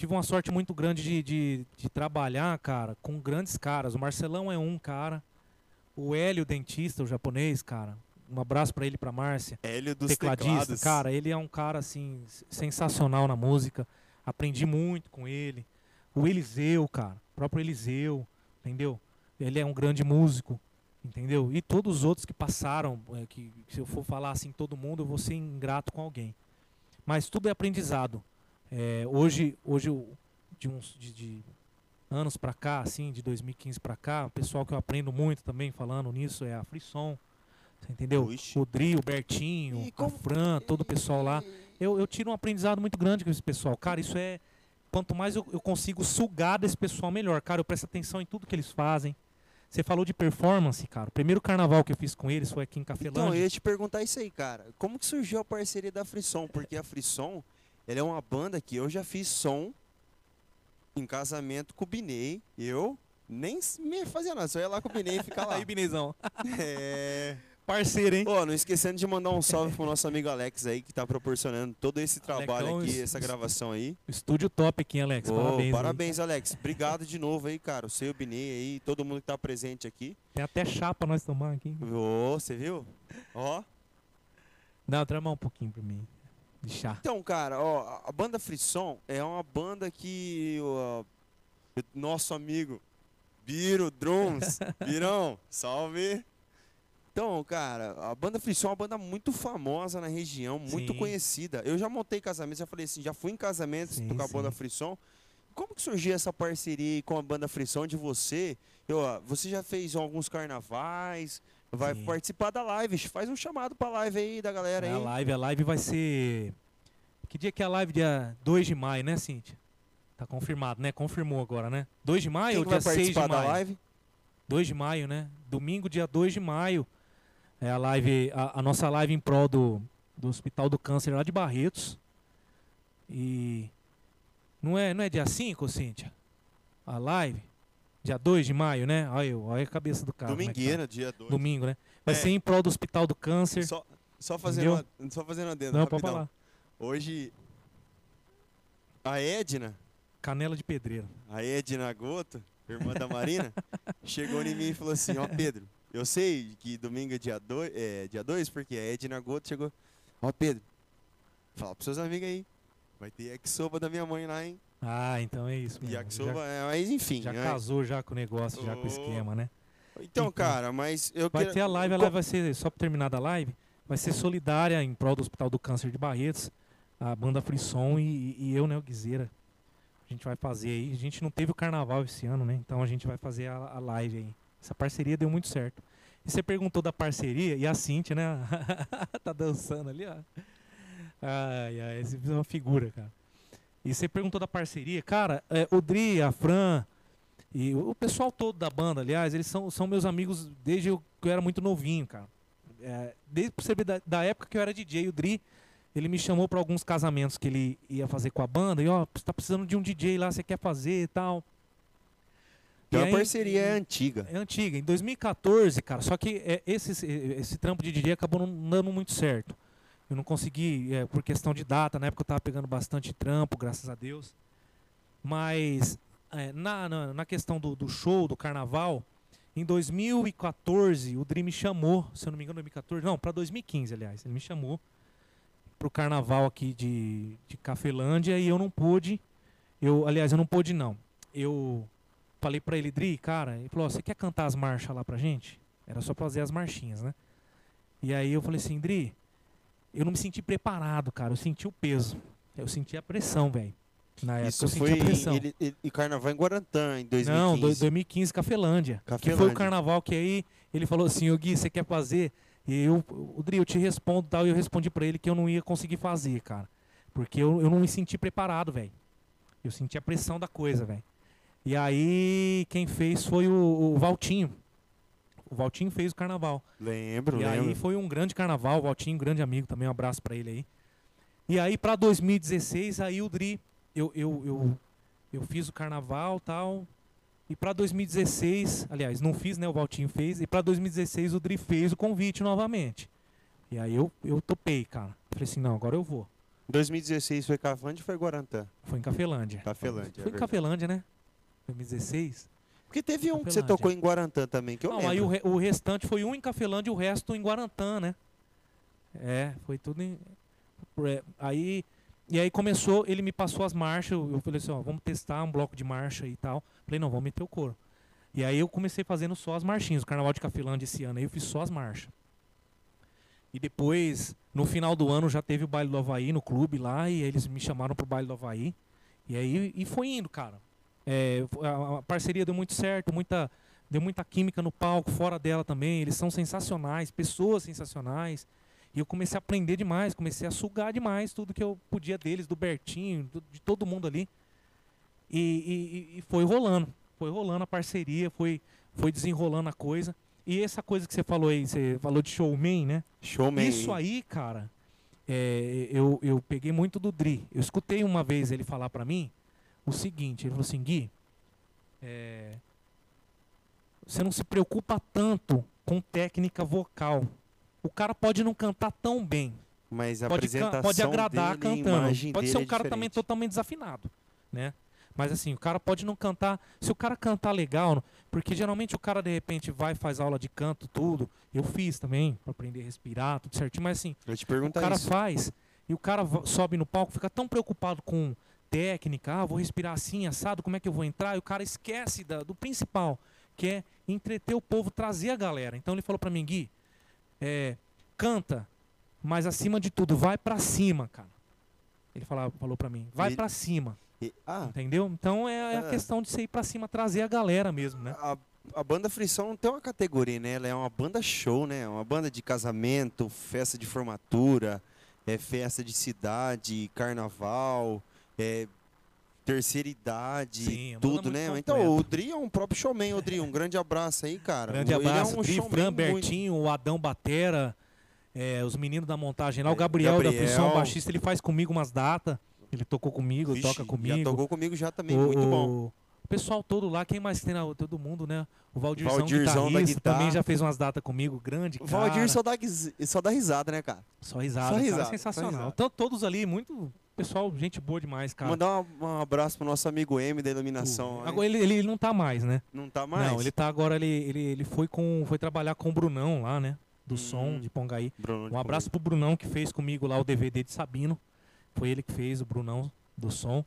Tive uma sorte muito grande de, de, de trabalhar, cara, com grandes caras. O Marcelão é um cara. O Hélio, dentista, o japonês, cara. Um abraço pra ele e pra Márcia. Hélio dos tecladista, teclados. cara, ele é um cara assim sensacional na música. Aprendi muito com ele. O Eliseu, cara, o próprio Eliseu, entendeu? Ele é um grande músico, entendeu? E todos os outros que passaram, é, que se eu for falar assim todo mundo, eu vou ser ingrato com alguém. Mas tudo é aprendizado. É, hoje, hoje eu- de uns de, de anos pra cá, assim, de 2015 pra cá, o pessoal que eu aprendo muito também falando nisso é a Frisson, você entendeu? Ixi. O Dri, o Bertinho, E a como- Fran, todo o pessoal lá. Eu, eu tiro um aprendizado muito grande com esse pessoal. Cara, isso é. Quanto mais eu, eu consigo sugar desse pessoal, melhor. Cara, eu presto atenção em tudo que eles fazem. Você falou de performance, cara. O primeiro carnaval que eu fiz com eles foi aqui em Então, eu Cafelândia. ia te perguntar isso aí, cara. Como que surgiu a parceria da Frisson? Porque a Frisson, ela é uma banda que eu já fiz som em casamento com o Binei. Eu nem me fazia nada, só ia lá com o Binei e ficar lá. Aí, Binezão. É... Parceiro, hein? Pô, não esquecendo de mandar um salve pro nosso amigo Alex aí, que tá proporcionando todo esse trabalho Alecão, aqui, es- essa es- gravação aí. Estúdio top aqui, Alex. Ô, parabéns. parabéns, Alex. Obrigado de novo aí, cara. O seu Binei aí, todo mundo que tá presente aqui. Tem até chapa nós tomar aqui. Ô, você viu? Ó. Não, trama um pouquinho pra mim. Então, cara, ó, a- banda Frisson é uma banda que o nosso amigo Biro Drums, Birão, salve. Então, cara, a banda Frisson é uma banda muito famosa na região, muito Sim. conhecida. Eu já montei casamentos, já falei assim, já fui em casamentos Sim, com a banda sim. Frisson. Como que surgiu essa parceria com a banda Frisson de você? Eu, ó, você já fez alguns carnavais, vai Sim. participar da live, faz um chamado pra live aí da galera aí. É a live, a live vai ser. Que dia que é a live? Dia 2 de maio, né, Cintia? Tá confirmado, né? Confirmou agora, né? 2 de maio Quem ou dia 6 de participar da maio? live? 2 de maio, né? Domingo, dia 2 de maio. É a live, a, a nossa live em prol do, do Hospital do Câncer lá de Barretos. E não é, não é dia 5, Cíntia? A live? Dia 2 de maio, né? Olha, eu, olha a cabeça do cara. é tá. Domingueira, dia 2. Domingo, né? Vai É. ser em prol do Hospital do Câncer. Só, só fazendo, uma, só fazendo adendo, Não, pode rapidão. falar. Hoje, a Edna, Canela de pedreiro. a Edna Goto, irmã da Marina, chegou em mim e falou assim, ó Pedro, eu sei que domingo é dia 2, é, dia dois, porque a Edna Goto chegou, ó Pedro, fala pros seus amigos aí, vai ter yakisoba da minha mãe lá, hein? Ah, então é isso. mesmo. Yakisoba, já, é, mas enfim. já né? casou já com o negócio, já com o esquema, né? Então, Então, cara, mas eu Vai quero- ter a live, a live vai ser, só pra terminar da live, vai ser solidária em prol do Hospital do Câncer de Barretos, a banda Frisson e, e eu, né, o Guizeira. A gente vai fazer aí. A gente não teve o carnaval esse ano, né? Então a gente vai fazer a, a live aí. Essa parceria deu muito certo. E você perguntou da parceria, e a Cintia, né? tá dançando ali, ó. Ai, ai, esse é uma figura, cara. E você perguntou da parceria, cara, é, o Dri, a Fran, e o pessoal todo da banda, aliás, eles são, são meus amigos desde eu, que eu era muito novinho, cara. É, desde ver da, da época que eu era DJ, o Dri, ele me chamou para alguns casamentos que ele ia fazer com a banda, e ó, você tá precisando de um DJ lá, você quer fazer e tal. Então E a aí- parceria é antiga. é antiga, em 2014, cara. Só que é, esse, esse trampo de DJ acabou não dando muito certo. Eu não consegui, é, por questão de data, na época eu tava pegando bastante trampo, graças a Deus. Mas é, na, na, na questão do, do show, do carnaval, em 2014 o Dri me chamou, se eu não me engano, 2014, não, para 2015, aliás, ele me chamou pro carnaval aqui de, de Cafelândia e eu não pude. Eu, aliás, eu não pude não. Eu falei pra ele, Dri, cara, ele falou, você quer cantar as marchas lá pra gente? Era só pra fazer as marchinhas, né? E aí eu falei assim, Dri, eu não me senti preparado, cara. Eu senti o peso. Eu senti a pressão, velho. Na época Isso eu senti foi a pressão. ele, ele, e carnaval em Guarantã, em 2015. Não, do- 2015, Cafelândia. Que foi Cafelândia. o carnaval que aí ele falou assim, ô Gui, você quer fazer? E eu, o Dri, eu te respondo tal. E eu respondi pra ele que eu não ia conseguir fazer, cara. Porque eu, eu não me senti preparado, velho. Eu senti a pressão da coisa, velho. E aí, quem fez foi o, o Valtinho. O Valtinho fez o carnaval. Lembro, E lembro. aí foi um grande carnaval, o Valtinho, grande amigo também, um abraço pra ele aí. E aí pra 2016, aí o Dri, eu, eu, eu, eu fiz o carnaval tal. E pra 2016, aliás, não fiz, né? O Valtinho fez. E pra 2016 o Dri fez o convite novamente. E aí eu, eu topei, cara. Falei assim, não, agora eu vou. 2016 foi Cavande ou foi Guarantã? Foi em Cafelândia. Cafelândia, é Foi em verdade. Cafelândia, né? 2016. Porque teve um que você tocou em Guarantã também, que eu Não, lembro. aí o, re- o restante foi um em Cafelândia e o resto em Guarantã, né? É, foi tudo em. é, Aí. E aí começou, ele me passou as marchas, eu falei assim, ó, vamos testar um bloco de marcha e tal. Falei, não, vamos meter o coro. E aí eu comecei fazendo só as marchinhas. O Carnaval de Cafelândia esse ano aí eu fiz só as marchas. E depois, no final do ano, já teve o baile do Havaí no clube lá, e eles me chamaram pro baile do Havaí. E aí e foi indo, cara. É, a, a parceria deu muito certo, muita, deu muita química no palco, fora dela também. Eles são sensacionais, pessoas sensacionais. E eu comecei a aprender demais, comecei a sugar demais tudo que eu podia deles, do Bertinho, do- de todo mundo ali. E, e- e- foi rolando, foi rolando a parceria, foi, foi desenrolando a coisa. E essa coisa que você falou aí, você falou de showman, né? Showman. Isso aí, cara, é, eu, eu peguei muito do Dri. Eu escutei uma vez ele falar pra mim o seguinte, ele falou assim, Gui, é, você não se preocupa tanto com técnica vocal. O cara pode não cantar tão bem, Mas a pode, apresentação pode agradar dele, a cantando. Pode ser dele um cara é também diferente. totalmente desafinado, né? Mas assim, o cara pode não cantar. Se o cara cantar legal, porque geralmente o cara de repente vai faz aula de canto, tudo. Eu fiz também, pra aprender a respirar, tudo certinho. Mas assim, Eu te o cara isso. faz e o cara sobe no palco, fica tão preocupado com técnica, ah, vou respirar assim, assado, como é que eu vou entrar? E o cara esquece da- do principal, que é entreter o povo, trazer a galera. Então ele falou pra mim, Gui, é, canta, mas acima de tudo, vai pra cima, cara. Ele falava, falou pra mim, vai pra cima, E- ah, entendeu? Então é, é a É. questão de você ir pra cima, trazer a galera mesmo, né? a, a banda Frição não tem uma categoria, né? Ela é uma banda show, né? Uma banda de casamento, festa de formatura, é festa de cidade, carnaval, é terceira idade, Sim, é tudo, muito né? Então, o Dri é um próprio showman, o Dri, um grande abraço aí, cara. Grande Ele abraço, é um Dri, Fran, Bertinho, o Adão Batera, é, os meninos da montagem lá, o É, Gabriel, da Gabriel. Frição, baixista, ele faz comigo umas datas, ele tocou comigo, Vixe, toca comigo. Já tocou comigo já também, o, muito bom. o- o pessoal todo lá, quem mais tem na, todo mundo, né? O Valdirzão, Valdirzão guitarrista, guitarra. também já fez umas datas comigo, grande O cara. Valdir só dá, só dá risada, né, cara? Só risada, só cara, risada, só sensacional. risada. Então, todos ali, muito pessoal, gente boa demais, cara. Mandar um, um abraço pro nosso amigo M da iluminação. O- né? Agora ele, ele não tá mais, né? Não tá mais? Não, ele tá agora, ele, ele, ele foi, com, foi trabalhar com o Brunão lá, né? Do som Hum. de Pongaí. Bruno Um abraço pro Brunão que fez comigo lá o DVD de Sabino. Foi ele que fez, o Brunão do som.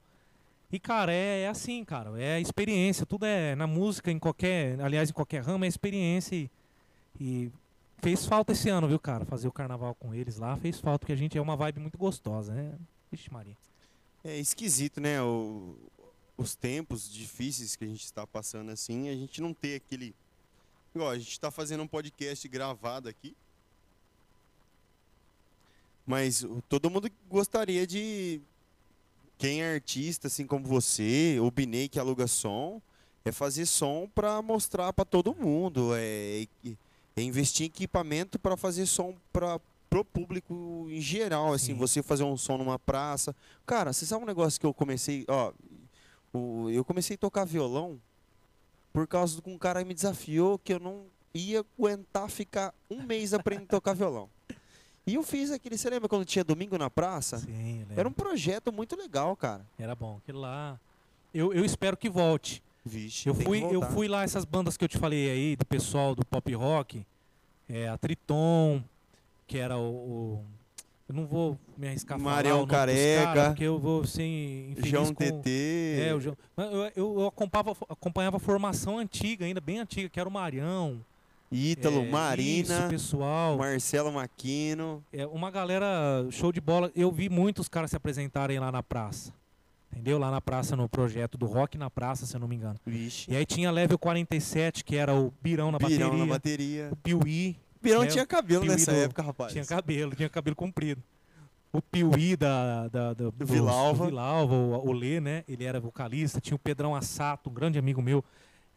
E, cara, é, é assim, cara. É experiência. Tudo é na música, em qualquer. Aliás, em qualquer ramo, é experiência. E, e fez falta esse ano, viu, cara? Fazer o carnaval com eles lá. Fez falta, porque a gente é uma vibe muito gostosa, né? Vixe, Maria. É esquisito, né? O- os tempos difíceis que a gente está passando assim, a gente não ter aquele. Igual, a gente está fazendo um podcast gravado aqui. Mas todo mundo gostaria de. Quem é artista, assim como você, o Binei que aluga som, é fazer som para mostrar para todo mundo. É, é investir em equipamento para fazer som para pro público em geral, assim, Sim. você fazer um som numa praça. Cara, você sabe um negócio que eu comecei, ó, o- eu comecei a tocar violão por causa que um cara me desafiou que eu não ia aguentar ficar um mês aprendendo a tocar violão. E eu fiz aquele, você lembra quando tinha domingo na praça? Sim, Era um projeto muito legal, cara. Era bom. Aquilo lá. eu, eu espero que volte. Vixe, Eu que fui, eu fui lá, essas bandas que eu te falei aí, do pessoal do pop rock, é, a Triton, que era o. o- eu não vou me arriscar a falar Marião Careca. caras, porque eu vou infeliz João com... TT. É, o João. Eu, eu, acompanhava, acompanhava a formação antiga, ainda bem antiga, que era o Marião. Ítalo, é, Marina, Isso, pessoal. Marcelo Maquino. É, uma galera show de bola. Eu vi muitos caras se apresentarem lá na praça. Entendeu? Lá na praça, no projeto do Rock na Praça, se eu não me engano. Vixe. E aí tinha Level 47, que era o Birão na Birão bateria. na bateria. O Piuí, Birão né, tinha cabelo Piuí nessa do- época, rapaz. tinha cabelo, tinha cabelo comprido. O Piuí da, da, da- dos- Vilalva. do Vilalva, o, o Lê, né? Ele era vocalista. Tinha o Pedrão Assato, um grande amigo meu,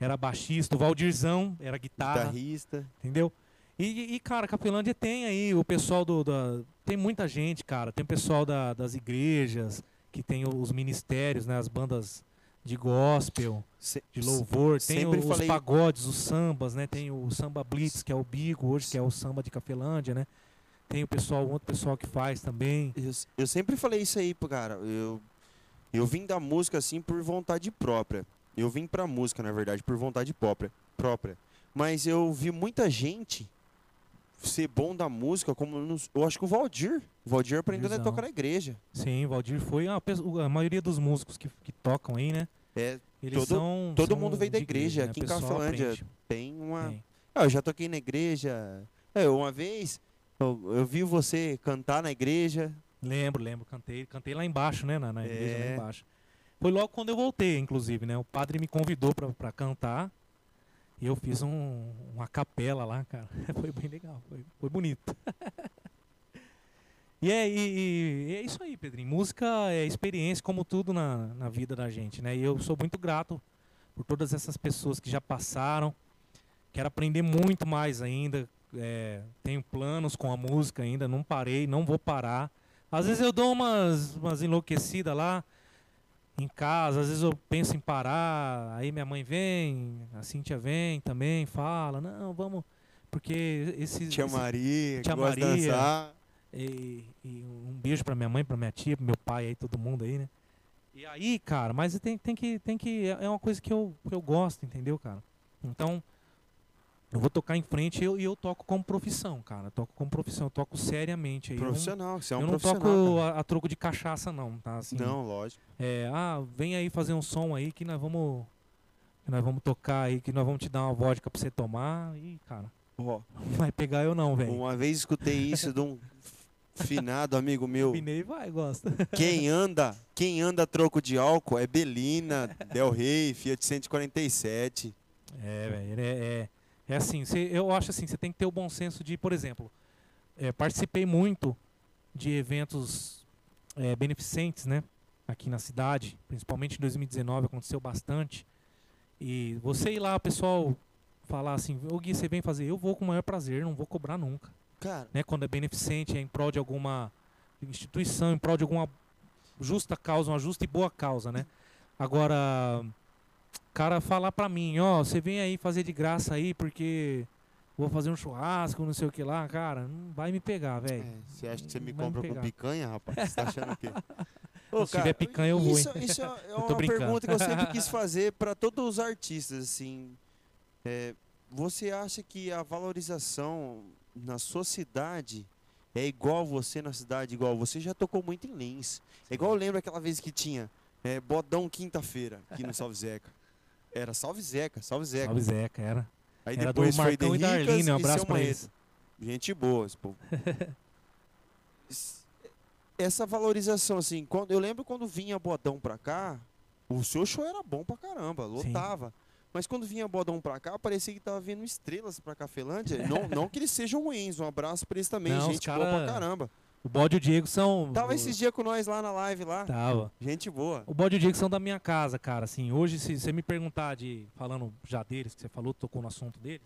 era baixista. O Valdirzão era guitarra. Guitarrista. Entendeu? E, e, cara, Capelândia tem aí o pessoal do. Da, tem muita gente, cara. Tem o pessoal da- das igrejas, que tem os ministérios, né? As bandas de gospel, Se- de louvor. Tem os falei- pagodes, os sambas, né? Tem o samba blitz, que é o bigo hoje, que é o samba de Cafelândia, né? Tem o pessoal, outro pessoal que faz também. Eu, eu sempre falei isso aí, cara. Eu, eu vim da música assim por vontade própria. Eu vim pra música, na verdade, por vontade própria. própria. Mas eu vi muita gente ser bom da música, como nos- eu acho que o Valdir. O Valdir aprendeu a tocar na igreja. Sim, o Valdir foi a, a maioria dos músicos que, que tocam aí, né? É, Eles Todo- são. todo são mundo veio da de igreja, né? aqui em Cafelândia. aprende. tem uma. Tem. Ah, eu já toquei na igreja. É, uma vez eu, eu vi você cantar na igreja. Lembro, lembro, cantei, cantei lá embaixo, né, na, na igreja lá É. embaixo. Foi logo quando eu voltei, inclusive, né? O padre me convidou pra cantar e eu fiz um, uma capela lá, cara. Foi bem legal, foi, foi bonito. e, é, e, e é isso aí, Pedrinho. Música é experiência, como tudo na, na vida da gente, né? E eu sou muito grato por todas essas pessoas que já passaram. Quero aprender muito mais ainda. é, tenho planos com a música ainda, não parei, não vou parar. Às vezes eu dou umas, umas enlouquecidas lá em casa, às vezes eu penso em parar, aí minha mãe vem, a Cíntia vem também, fala, não, vamos, porque esse... Tia esse- Maria, Tia que gosta de Maria. dançar. E, e um beijo pra minha mãe, pra minha tia, pro meu pai aí, todo mundo aí, né? E aí, cara, mas tem, tem que, tem que, é uma coisa que eu, que eu gosto, entendeu, cara? Então, eu vou tocar em frente e eu, eu toco como profissão, cara, toco como profissão, eu toco seriamente aí. eu não- Profissional, você é um eu não profissional. toco a, a troco de cachaça, não, tá? Assim, Não, lógico. É, ah, vem aí fazer um som aí que nós vamos. Que nós vamos tocar aí, que nós vamos te dar uma vodka pra você tomar. E, cara, não vai pegar eu não, velho. uma vez escutei isso de um finado amigo meu. Pinei vai, gosta. Quem anda, quem anda troco de álcool é Belina, Del Rey, Fiat 147. É, velho, é, é, é assim, cê- eu acho assim, você tem que ter o bom senso de, por exemplo, é, participei muito de eventos é, beneficentes, né? Aqui na cidade, principalmente em 2019, aconteceu bastante. E você ir lá, o pessoal falar assim, ô Gui, você vem fazer, eu vou com o maior prazer, não vou cobrar nunca. Cara, né, quando é beneficente, é em prol de alguma instituição, em prol de alguma justa causa, uma justa e boa causa, né? Agora, cara falar pra mim, ó, você vem aí fazer de graça aí porque vou fazer um churrasco, não sei o que lá, cara, não vai me pegar, velho. é, você acha que você me Vai me compra com picanha, rapaz? Você tá achando o quê? Se tiver picanha, eu vou, Isso, isso é, é uma pergunta que eu sempre quis fazer para todos os artistas, assim. É, você acha que a valorização na sua cidade é igual você na cidade, igual você já tocou muito em Lins. É igual eu lembro aquela vez que tinha é, Bodão quinta-feira aqui no Salve Zeca. Era Salve Zeca, Salve Zeca. Salve Zeca, era. Aí Era depois foi Marcão e um abraço pra eles. Gente boa, esse povo. Es- Essa valorização, assim, quando, eu lembro quando vinha Bodão pra cá, o seu show era bom pra caramba, lotava. Mas quando vinha Bodão pra cá, parecia que tava vindo estrelas pra Cafelândia. não, não que eles sejam ruins, um abraço pra eles também, Não, gente boa cara- pra caramba. O Bode e o Diego são... Tava esses dias com nós lá na live lá. Tava. Gente boa. O Bode e o Diego são da minha casa, cara. Assim, hoje, se você me perguntar de. Falando já deles, que você falou, tocou no assunto deles,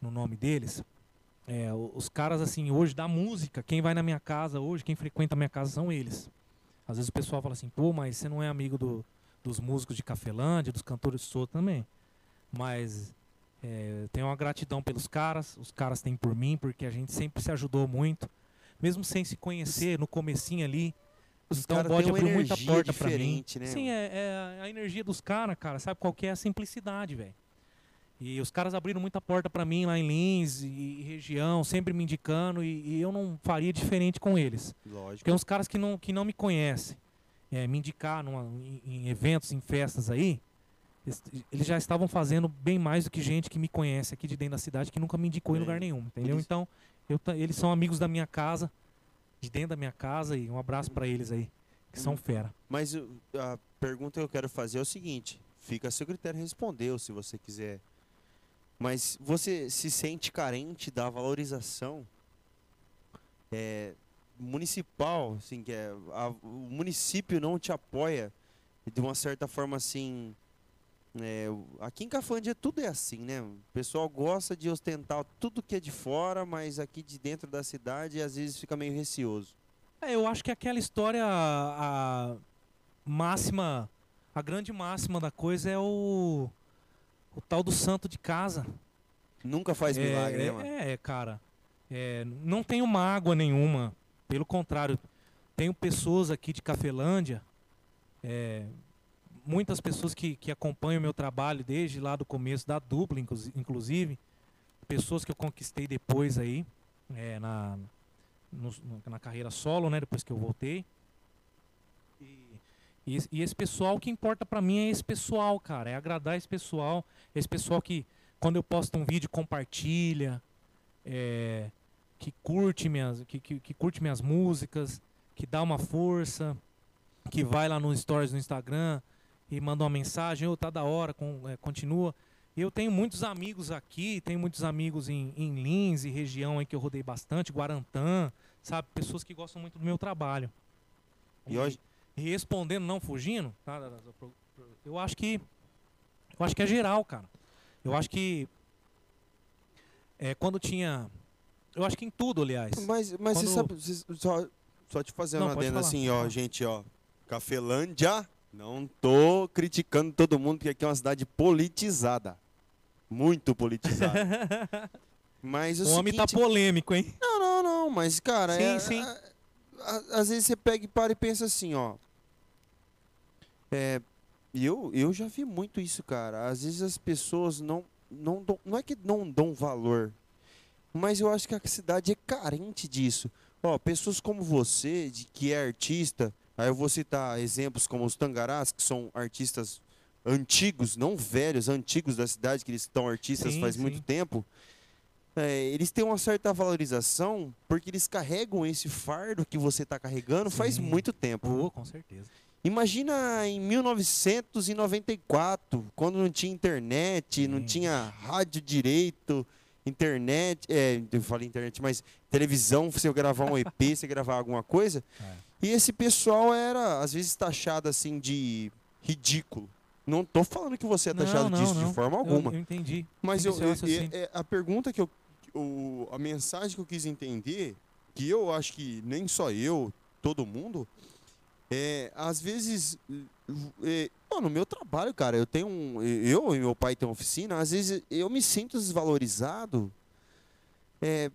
no nome deles. É, os caras, assim, hoje da música, quem vai na minha casa hoje, quem frequenta a minha casa são eles. Às vezes o pessoal fala assim, pô, mas você não é amigo do- dos músicos de Cafelândia, dos cantores de Sou também. Mas é, tenho uma gratidão pelos caras, os caras têm por mim, porque a gente sempre se ajudou muito. Mesmo sem se conhecer, no comecinho ali, Os então caras pode abrir muita porta pra mim. né? Sim, é, é a energia dos caras, cara. Sabe qual que é a simplicidade, velho? E os caras abriram muita porta pra mim lá em Lins e, e região, sempre me indicando, e, e eu não faria diferente com eles. Lógico. Tem uns caras que não, que não me conhecem, é, me indicar numa- em, em eventos, em festas aí, eles, já estavam fazendo bem mais do que gente que me conhece aqui de dentro da cidade, que nunca me indicou em lugar nenhum, entendeu? Então, eu eles são amigos da minha casa, de dentro da minha casa, e um abraço pra eles aí, que são fera. Mas a pergunta que eu quero fazer é o seguinte: fica a seu critério responder, se você quiser. Mas você se sente carente da valorização é, municipal, assim, que é a- o município não te apoia de uma certa forma assim. é, aqui em Cafândia tudo é assim, né? O pessoal gosta de ostentar tudo que é de fora, mas aqui de dentro da cidade às vezes fica meio receoso. É, eu acho que aquela história, a, máxima, a grande máxima da coisa é o, o tal do santo de casa. Nunca faz é, milagre, é, né, mano? É, cara. É, não tenho mágoa nenhuma. Pelo contrário, tenho pessoas aqui de Cafelândia, é, muitas pessoas que, que acompanham o meu trabalho desde lá do começo da dupla, inclusi- inclusive, pessoas que eu conquistei depois aí, é, na, no- na carreira solo, né, depois que eu voltei. E, e e esse pessoal, o que importa pra mim é esse pessoal, cara, é agradar esse pessoal, esse pessoal que quando eu posto um vídeo compartilha, é, que curte minhas, que, que, que curte minhas músicas, que dá uma força, que vai lá nos stories no Instagram e manda uma mensagem, ô, tá da hora, com, é, continua. Eu tenho muitos amigos aqui, tenho muitos amigos em, em Lins e região aí que eu rodei bastante, Guarantã, sabe? Pessoas que gostam muito do meu trabalho. E hoje, E respondendo, não fugindo, tá, eu acho que. Eu acho que é geral, cara. Eu acho que. É, quando tinha. Eu acho que em tudo, aliás. Mas, mas você Quando- sabe, você- só, só te fazendo Não, uma adenda assim, ó, gente, ó. Cafelândia, não tô criticando todo mundo, porque aqui é uma cidade politizada. Muito politizada. mas o o homem tá seguinte, polêmico, hein? Não, não, não, mas, cara, Sim, é- sim. a- a- às vezes você pega e para e pensa assim, ó. É, eu, eu já vi muito isso, cara. Às vezes as pessoas não, não dão, não é que não dão valor, mas eu acho que a cidade é carente disso. Ó, pessoas como você, de, que é artista, aí eu vou citar exemplos como os Tangarás, que são artistas antigos, não velhos, antigos da cidade, que eles estão artistas Sim, faz sim. muito tempo. É, eles têm uma certa valorização porque eles carregam esse fardo que você está carregando faz Sim. muito tempo. Pô, com certeza. Imagina em 1994, quando não tinha internet, não tinha rádio direito, internet, é, eu falei internet, mas televisão, você gravar um EP, você gravar alguma coisa. É. E esse pessoal era, às vezes, taxado assim de ridículo. Não tô falando que você é Não, taxado não, disso não. de forma Eu- alguma. Eu, entendi. Mas eu, eu- raciocínio. é- é- a pergunta que eu. O, a mensagem que eu quis entender, que eu acho que nem só eu, todo mundo, é. Às vezes. É, no meu trabalho, cara, eu tenho um. Eu e meu pai tem oficina, às vezes eu me sinto desvalorizado. É,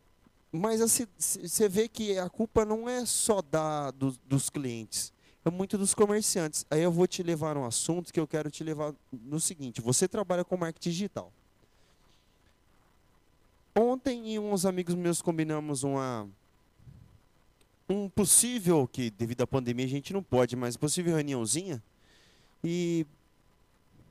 mas você vê que a culpa não é só da, dos, dos clientes, é muito dos comerciantes. Aí eu vou te levar num assunto que eu quero te levar no seguinte: você trabalha com marketing digital. Ontem e uns amigos meus combinamos uma um possível que devido à pandemia a gente não pode, mas possível reuniãozinha e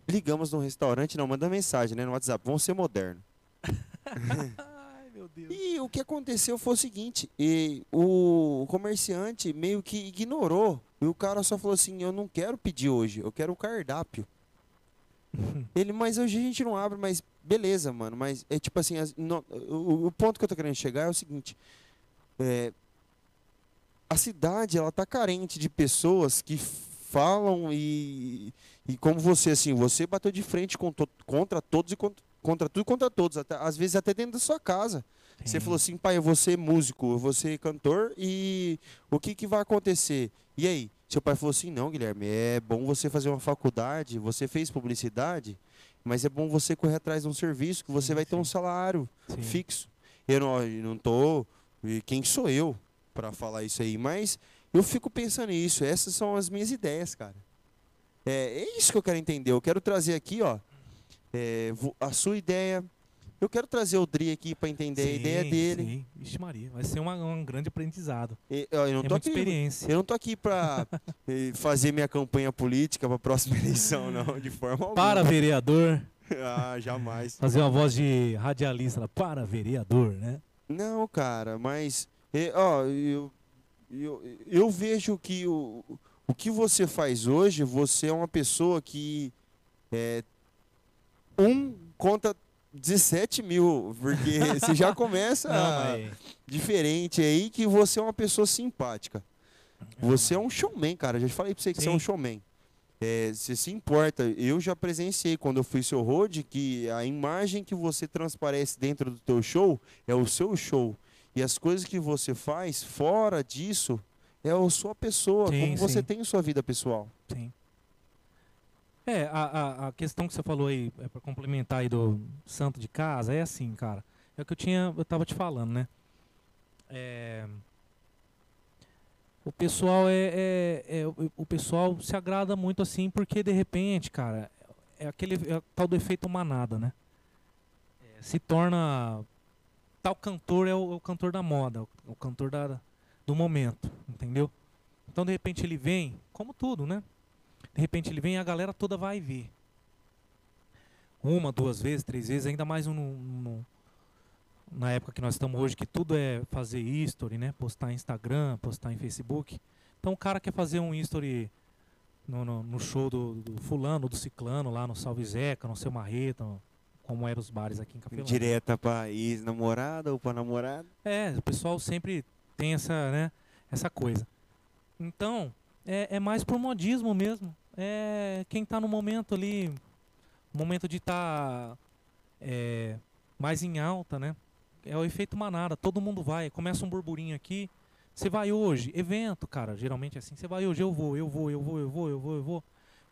ligamos no restaurante, não manda mensagem, né, no WhatsApp, vamos ser moderno. Ai, meu Deus. E o que aconteceu foi o seguinte, e o comerciante meio que ignorou. E o cara só falou assim, eu não quero pedir hoje, eu quero o cardápio. Ele, mas hoje a gente não abre, mas beleza, mano. Mas é tipo assim, as- não- o, o ponto que eu tô querendo chegar é o seguinte. é, a cidade, ela tá carente de pessoas que falam e, e como você, assim, você bateu de frente com to- contra todos e contra, contra tudo e contra todos. Até, às vezes até dentro da sua casa. Você Sim. falou assim, pai, eu vou ser músico, eu vou ser cantor e o que, que vai acontecer? E aí? Seu pai falou assim, não, Guilherme, é bom você fazer uma faculdade, você fez publicidade, mas é bom você correr atrás de um serviço que você Sim, vai ter um sim. salário Sim. fixo. Eu não, eu não tô. e Quem sou eu para falar isso aí? Mas Eu fico pensando nisso. Essas são as minhas ideias, cara. É, é isso que eu quero entender. Eu quero trazer aqui, ó, é, a sua ideia. Eu quero trazer o Dri aqui para entender a ideia dele. Sim. Vixe Maria, vai ser uma- um grande aprendizado. E, eu não é tô aqui, experiência. eu não tô aqui para fazer minha campanha política para a próxima eleição, não, de forma alguma. Para vereador, Ah, jamais. fazer uma voz de radialista, lá, para vereador, né? Não, cara, mas é, ó, eu, eu, eu vejo que o, o que você faz hoje, você é uma pessoa que é, um conta 17 mil, porque você já começa Não, diferente aí que você é uma pessoa simpática. Você é um showman, cara. Já falei pra você que você é um Sim. showman. É, você se importa. Eu já presenciei quando eu fui seu road que a imagem que você transparece dentro do teu show é o seu show. E as coisas que você faz fora disso é a sua pessoa, Sim, como você sim. tem sua vida pessoal. Sim. É, a, a, a questão que você falou aí, é para complementar aí do santo de casa, é assim, cara. É o que eu tinha, eu tava te falando, né? É, o pessoal é, é, é- o- pessoal se agrada muito assim porque de repente, cara, é aquele é tal do efeito manada, né? É, se torna tal cantor é o, é o cantor da moda, o, o cantor da, do momento, entendeu? Então de repente ele vem, como tudo, né? De repente ele vem e a galera toda vai ver. Uma, duas vezes, três vezes, ainda mais no, no- na época que nós estamos hoje, que tudo é fazer history, né? Postar em Instagram, postar em Facebook. Então o cara quer fazer um history no, no- no show do, do fulano, do ciclano, lá no Salve Zeca, no Seu Marreta, no- como eram os bares aqui em Cafelândia. Direta pra ex-namorada ou pra namorada. É, o pessoal sempre tem essa, né, essa coisa. Então, é, é mais por modismo mesmo. É quem tá no momento ali, momento de estar mais em alta, né? É o efeito manada, todo mundo vai, começa um burburinho aqui. Você vai hoje, evento, cara, geralmente é assim, você vai hoje, eu vou, eu vou, eu vou, eu vou, eu vou, eu vou.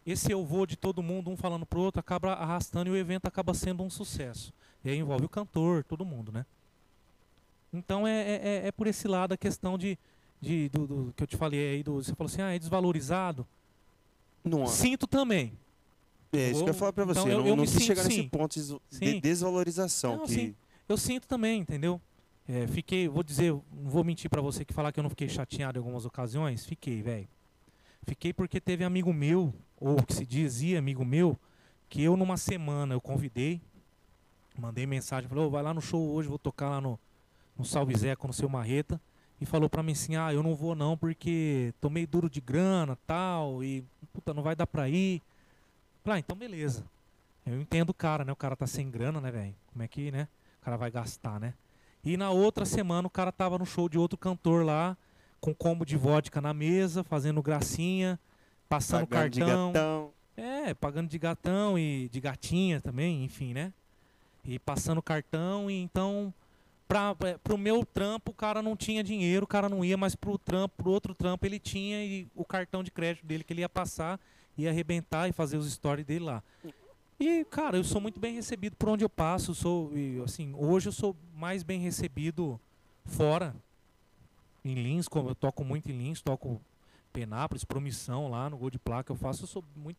Esse eu vou de todo mundo, um falando pro outro, acaba arrastando e o evento acaba sendo um sucesso. E aí envolve o cantor, todo mundo, né? Então é, é, é- é por esse lado a questão de, de do, do que eu te falei aí, do, você falou assim, ah, é desvalorizado. Não, Sinto também. é isso que eu ia falar pra você. Então, eu não, eu não quis sinto, chegar nesse sim. ponto de- Sim. desvalorização. Não, que... sim. Eu sinto também, entendeu? É, fiquei, vou dizer, não vou mentir pra você que falar que eu não fiquei chateado em algumas ocasiões. Fiquei, velho. Fiquei porque teve amigo meu, ou que se dizia amigo meu, que eu numa semana eu convidei, mandei mensagem, falou, "Ô, vai lá no show hoje, vou tocar lá no, no Salve Zeca, no seu Marreta. E falou pra mim assim, ah, eu não vou não, porque tô meio duro de grana tal, e puta, não vai dar pra ir. Falei, ah, então beleza. Eu entendo o cara, né? O cara tá sem grana, né, velho? Como é que, né? O cara vai gastar, né? E na outra semana o cara tava no show de outro cantor lá, com combo de vodka na mesa, fazendo gracinha, passando Pagando de cartão. gatão. É, pagando de gatão e de gatinha também, enfim, né? E passando cartão, e então, pra, é, pro meu trampo, o cara não tinha dinheiro, o cara não ia, mas pro trampo, pro outro trampo ele tinha e o cartão de crédito dele que ele ia passar, ia arrebentar e fazer os stories dele lá. E, cara, eu sou muito bem recebido por onde eu passo, sou, assim, hoje eu sou mais bem recebido fora, em Lins, como eu toco muito em Lins, toco Penápolis, Promissão lá no Gol de Placa, eu faço, eu sou muito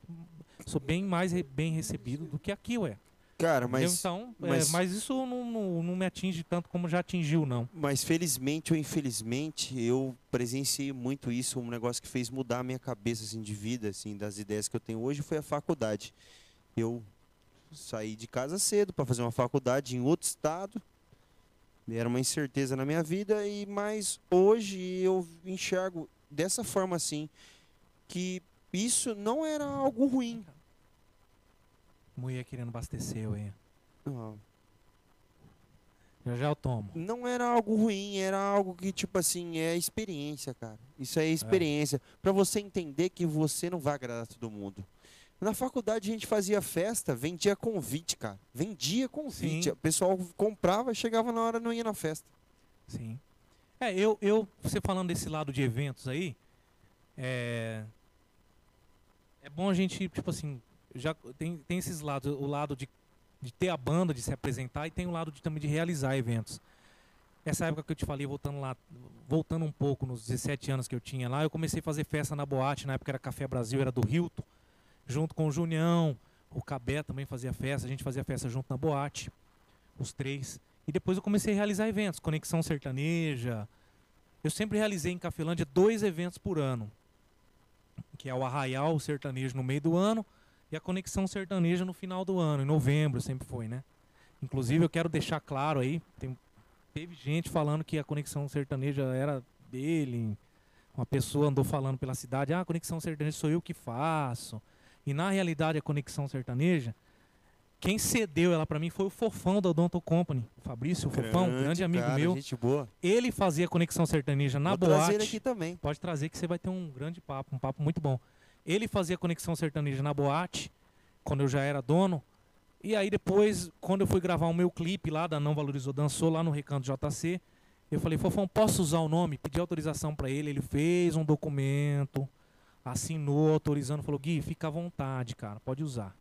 sou bem mais re- bem recebido do que aqui, ué. Cara, mas, então, é, mas- mas isso não, não, não me atinge tanto como já atingiu, não. mas felizmente ou infelizmente eu presenciei muito isso. Um negócio que fez mudar a minha cabeça assim, de vida, assim, das ideias que eu tenho hoje foi a faculdade. Eu saí de casa cedo para fazer uma faculdade em outro estado. Era uma incerteza na minha vida e mas hoje eu enxergo dessa forma assim que isso não era algo ruim. Mulher querendo abastecer, ué. Não, Já já eu tomo. não era algo ruim, era algo que, tipo assim, é experiência, cara. Isso é experiência. Pra você entender que você não vai agradar todo mundo. Na faculdade a gente fazia festa, vendia convite, cara. Vendia convite. Sim. O pessoal comprava, chegava na hora não ia na festa. Sim. É, eu, eu, você falando desse lado de eventos aí, é, é bom a gente, tipo assim, já tem, tem esses lados, o lado de, de ter a banda, de se apresentar, e tem o lado de, também de realizar eventos. essa época que eu te falei, voltando lá, voltando um pouco nos 17 anos que eu tinha lá, eu comecei a fazer festa na boate, na época era Café Brasil, era do Hilton, junto com o Junião, o Cabé também fazia festa, a gente fazia festa junto na boate, os três. E depois eu comecei a realizar eventos, Conexão Sertaneja. Eu sempre realizei em Cafelândia dois eventos por ano, que é o Arraial Sertanejo no meio do ano e a Conexão Sertaneja no final do ano, em novembro sempre foi, né? Inclusive eu quero deixar claro aí, tem, teve gente falando que a Conexão Sertaneja era dele, uma pessoa andou falando pela cidade, ah, a Conexão Sertaneja sou eu que faço. E na realidade a Conexão Sertaneja quem cedeu ela para mim foi o Fofão da Odonto Company, o Fabrício, o Fofão, grande amigo cara, meu. Gente boa. Ele fazia conexão sertaneja na Vou boate. trazer ele aqui também. Pode trazer que você vai ter um grande papo, um papo muito bom. Ele fazia conexão sertaneja na boate, quando eu já era dono. E aí depois, quando eu fui gravar o meu clipe lá da Não Valorizou Dançou, lá no Recanto JC, eu falei, Fofão, posso usar o nome? Pedi autorização para ele, ele fez um documento, assinou, autorizando, falou, Gui, fica à vontade, cara, pode usar.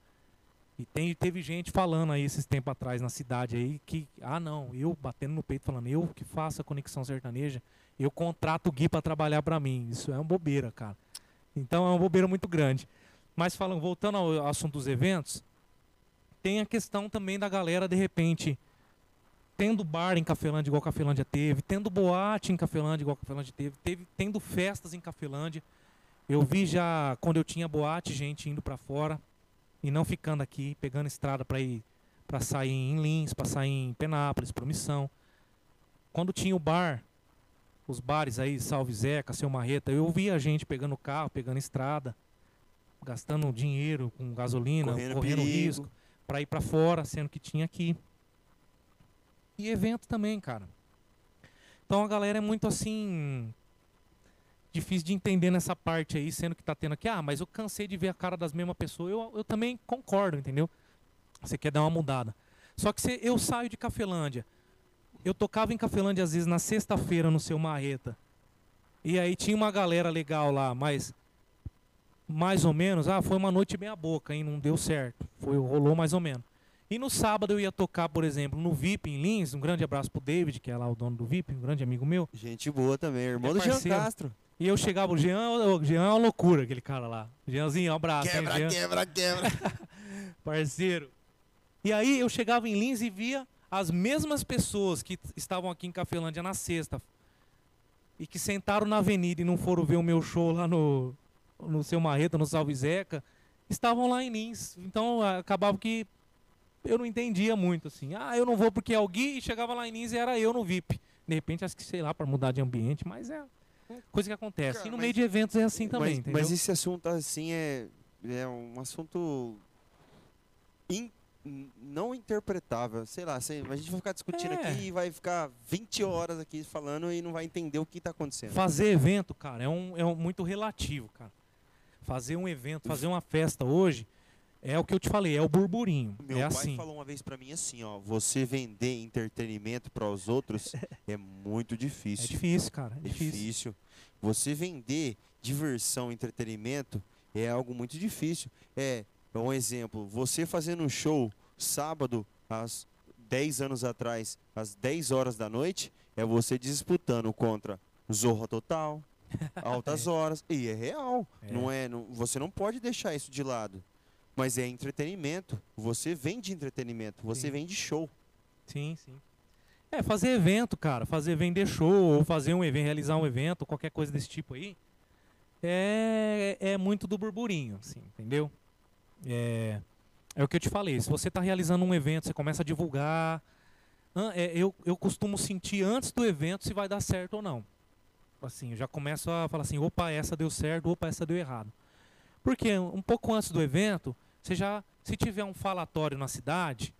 E tem, teve gente falando aí esses tempos atrás na cidade aí que, ah não, eu batendo no peito falando, eu que faço a conexão sertaneja, eu contrato o Gui para trabalhar para mim. Isso é uma bobeira, cara. Então é uma bobeira muito grande. Mas falando, voltando ao assunto dos eventos, tem a questão também da galera, de repente, tendo bar em Cafelândia igual Cafelândia teve, tendo boate em Cafelândia igual Cafelândia teve, teve tendo festas em Cafelândia. Eu vi já, quando eu tinha boate, gente indo para fora e não ficando aqui, pegando estrada para ir para sair em Lins, para sair em Penápolis, Promissão. Quando tinha o bar, os bares aí, Salve Zeca, Seu Marreta, eu via a gente pegando carro, pegando estrada, gastando dinheiro com gasolina, Correndo correndo, risco para ir para fora, sendo que tinha aqui. E evento também, cara. Então a galera é muito assim difícil de entender nessa parte aí, sendo que tá tendo aqui, ah, mas eu cansei de ver a cara das mesmas pessoas. Eu, eu também concordo, entendeu? Você quer dar uma mudada. Só que se eu saio de Cafelândia, eu tocava em Cafelândia às vezes na sexta-feira no seu Marreta. E aí tinha uma galera legal lá, mas mais ou menos, ah, foi uma noite meia boca, hein, não deu certo. Foi, rolou mais ou menos. E no sábado eu ia tocar, por exemplo, no VIP em Lins, um grande abraço pro David, que é lá o dono do VIP, um grande amigo meu. Gente boa também, irmão É do Jean. Castro. E eu chegava, o Jean, o Jean é uma loucura, aquele cara lá. Jeanzinho, um abraço, hein, Jean, quebra, quebra. parceiro. E aí eu chegava em Lins e via as mesmas pessoas que estavam aqui em Cafelândia na sexta e que sentaram na avenida e não foram ver o meu show lá no, no Seu Marreta, no Salve Zeca, estavam lá em Lins. Então acabava que eu não entendia muito, assim. Ah, eu não vou porque é o Gui, e chegava lá em Lins e era eu no VIP. De repente, acho que, sei lá, para mudar de ambiente, mas é coisa que acontece. Cara, e no mas- meio de eventos é assim também, mas, entendeu? mas esse assunto assim é, é um assunto in- não interpretável. Sei lá, sei- a gente vai ficar discutindo É. aqui e vai ficar 20 horas aqui falando e não vai entender o que está acontecendo. Fazer evento, cara, é, um, é um muito relativo, cara. Fazer um evento, fazer uma festa hoje, é o que eu te falei, é o burburinho. Meu é pai assim. falou uma vez pra mim assim, ó, você vender entretenimento para os outros é muito É difícil. difícil, cara. É É difícil. difícil. Você vender diversão, entretenimento é algo muito difícil. É, é um exemplo, você fazendo um show sábado às 10 anos atrás, às 10 horas da noite, é você disputando contra Zorra Total, Altas Horas, e é real. É. Não é, não- você não pode deixar isso de lado. Mas é entretenimento. Você vende entretenimento, você Sim. vende show. Sim, sim. É, fazer evento, cara, fazer vender show, ou fazer um evento, realizar um evento, qualquer coisa desse tipo aí, é, é muito do burburinho, assim, entendeu? É, é o que eu te falei, se você está realizando um evento, você começa a divulgar, é, eu, eu costumo sentir antes do evento se vai dar certo ou não. Assim, eu já começo a falar assim, opa, essa deu certo, opa, essa deu errado. Porque um pouco antes do evento, você já, se tiver um falatório na cidade,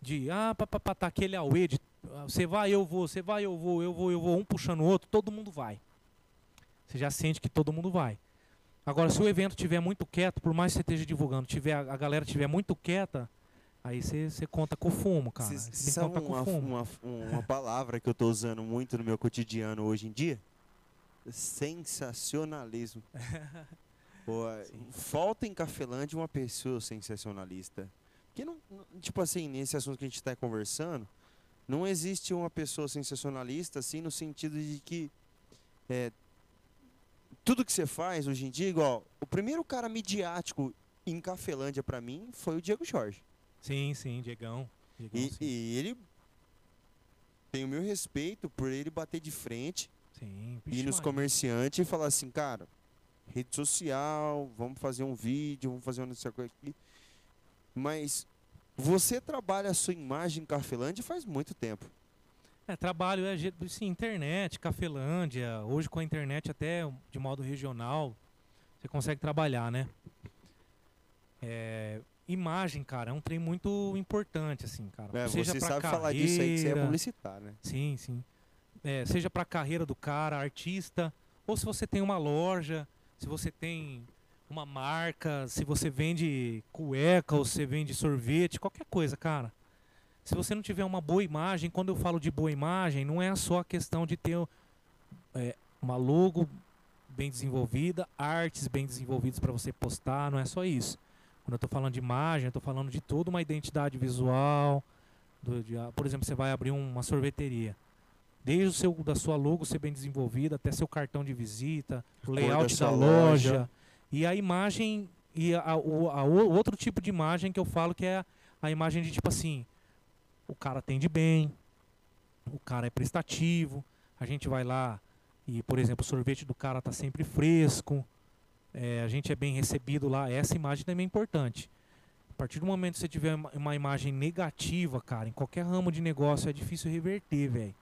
de ah, papapá, tá aquele auê de ah, você vai, eu vou, você vai, eu vou, eu vou, eu vou, um puxando o outro, todo mundo vai. Você já sente que todo mundo vai. Agora, se o evento tiver muito quieto, por mais que você esteja divulgando, tiver a, galera tiver muito quieta, aí você, você conta com o fumo, cara. Cês- Você sabe uma, uma, uma palavra que eu tô usando muito no meu cotidiano hoje em dia? Sensacionalismo. Pô, falta em Cafelândia uma pessoa sensacionalista. Porque não, tipo assim, nesse assunto que a gente tá conversando, Não existe uma pessoa sensacionalista assim no sentido de que é, tudo que você faz hoje em dia, igual o primeiro cara midiático em Cafelândia pra mim foi o Diego Jorge. Sim, sim, Diegão. Diegão, E, sim. e ele tem o meu respeito por ele bater de frente Sim, ir Vixe, nos comerciantes e falar assim, cara, rede social, vamos fazer um vídeo, vamos fazer um o que aqui. Mas você trabalha a sua imagem em Cafelândia faz muito tempo. É, trabalho, é, sim, internet, Cafelândia. Hoje com a internet até de modo regional, você consegue trabalhar, né? É, imagem, cara, é um trem muito importante, assim, cara. É, seja você sabe falar disso aí que você é carreira, publicitário, né? Sim, sim. É, seja para a carreira do cara, artista, ou se você tem uma loja, se você tem uma marca, se você vende cueca ou você vende sorvete, qualquer coisa, cara. Se você não tiver uma boa imagem, quando eu falo de boa imagem, não é só a questão de ter é, uma logo bem desenvolvida, artes bem desenvolvidas para você postar, não é só isso. Quando eu estou falando de imagem, eu estou falando de toda uma identidade visual. do- de- ah, por exemplo, você vai abrir uma sorveteria. Desde o seu, da sua logo ser bem desenvolvida, até seu cartão de visita, o da layout da, loja, loja. e a imagem e a, o, a o- outro tipo de imagem que eu falo que é a, a imagem de tipo assim, o cara atende bem, o cara é prestativo, a gente vai lá e, por exemplo, o sorvete do cara tá sempre fresco, é, a gente é bem recebido lá, essa imagem também é importante. A partir do momento que você tiver uma imagem negativa, cara, em qualquer ramo de negócio é difícil reverter, velho.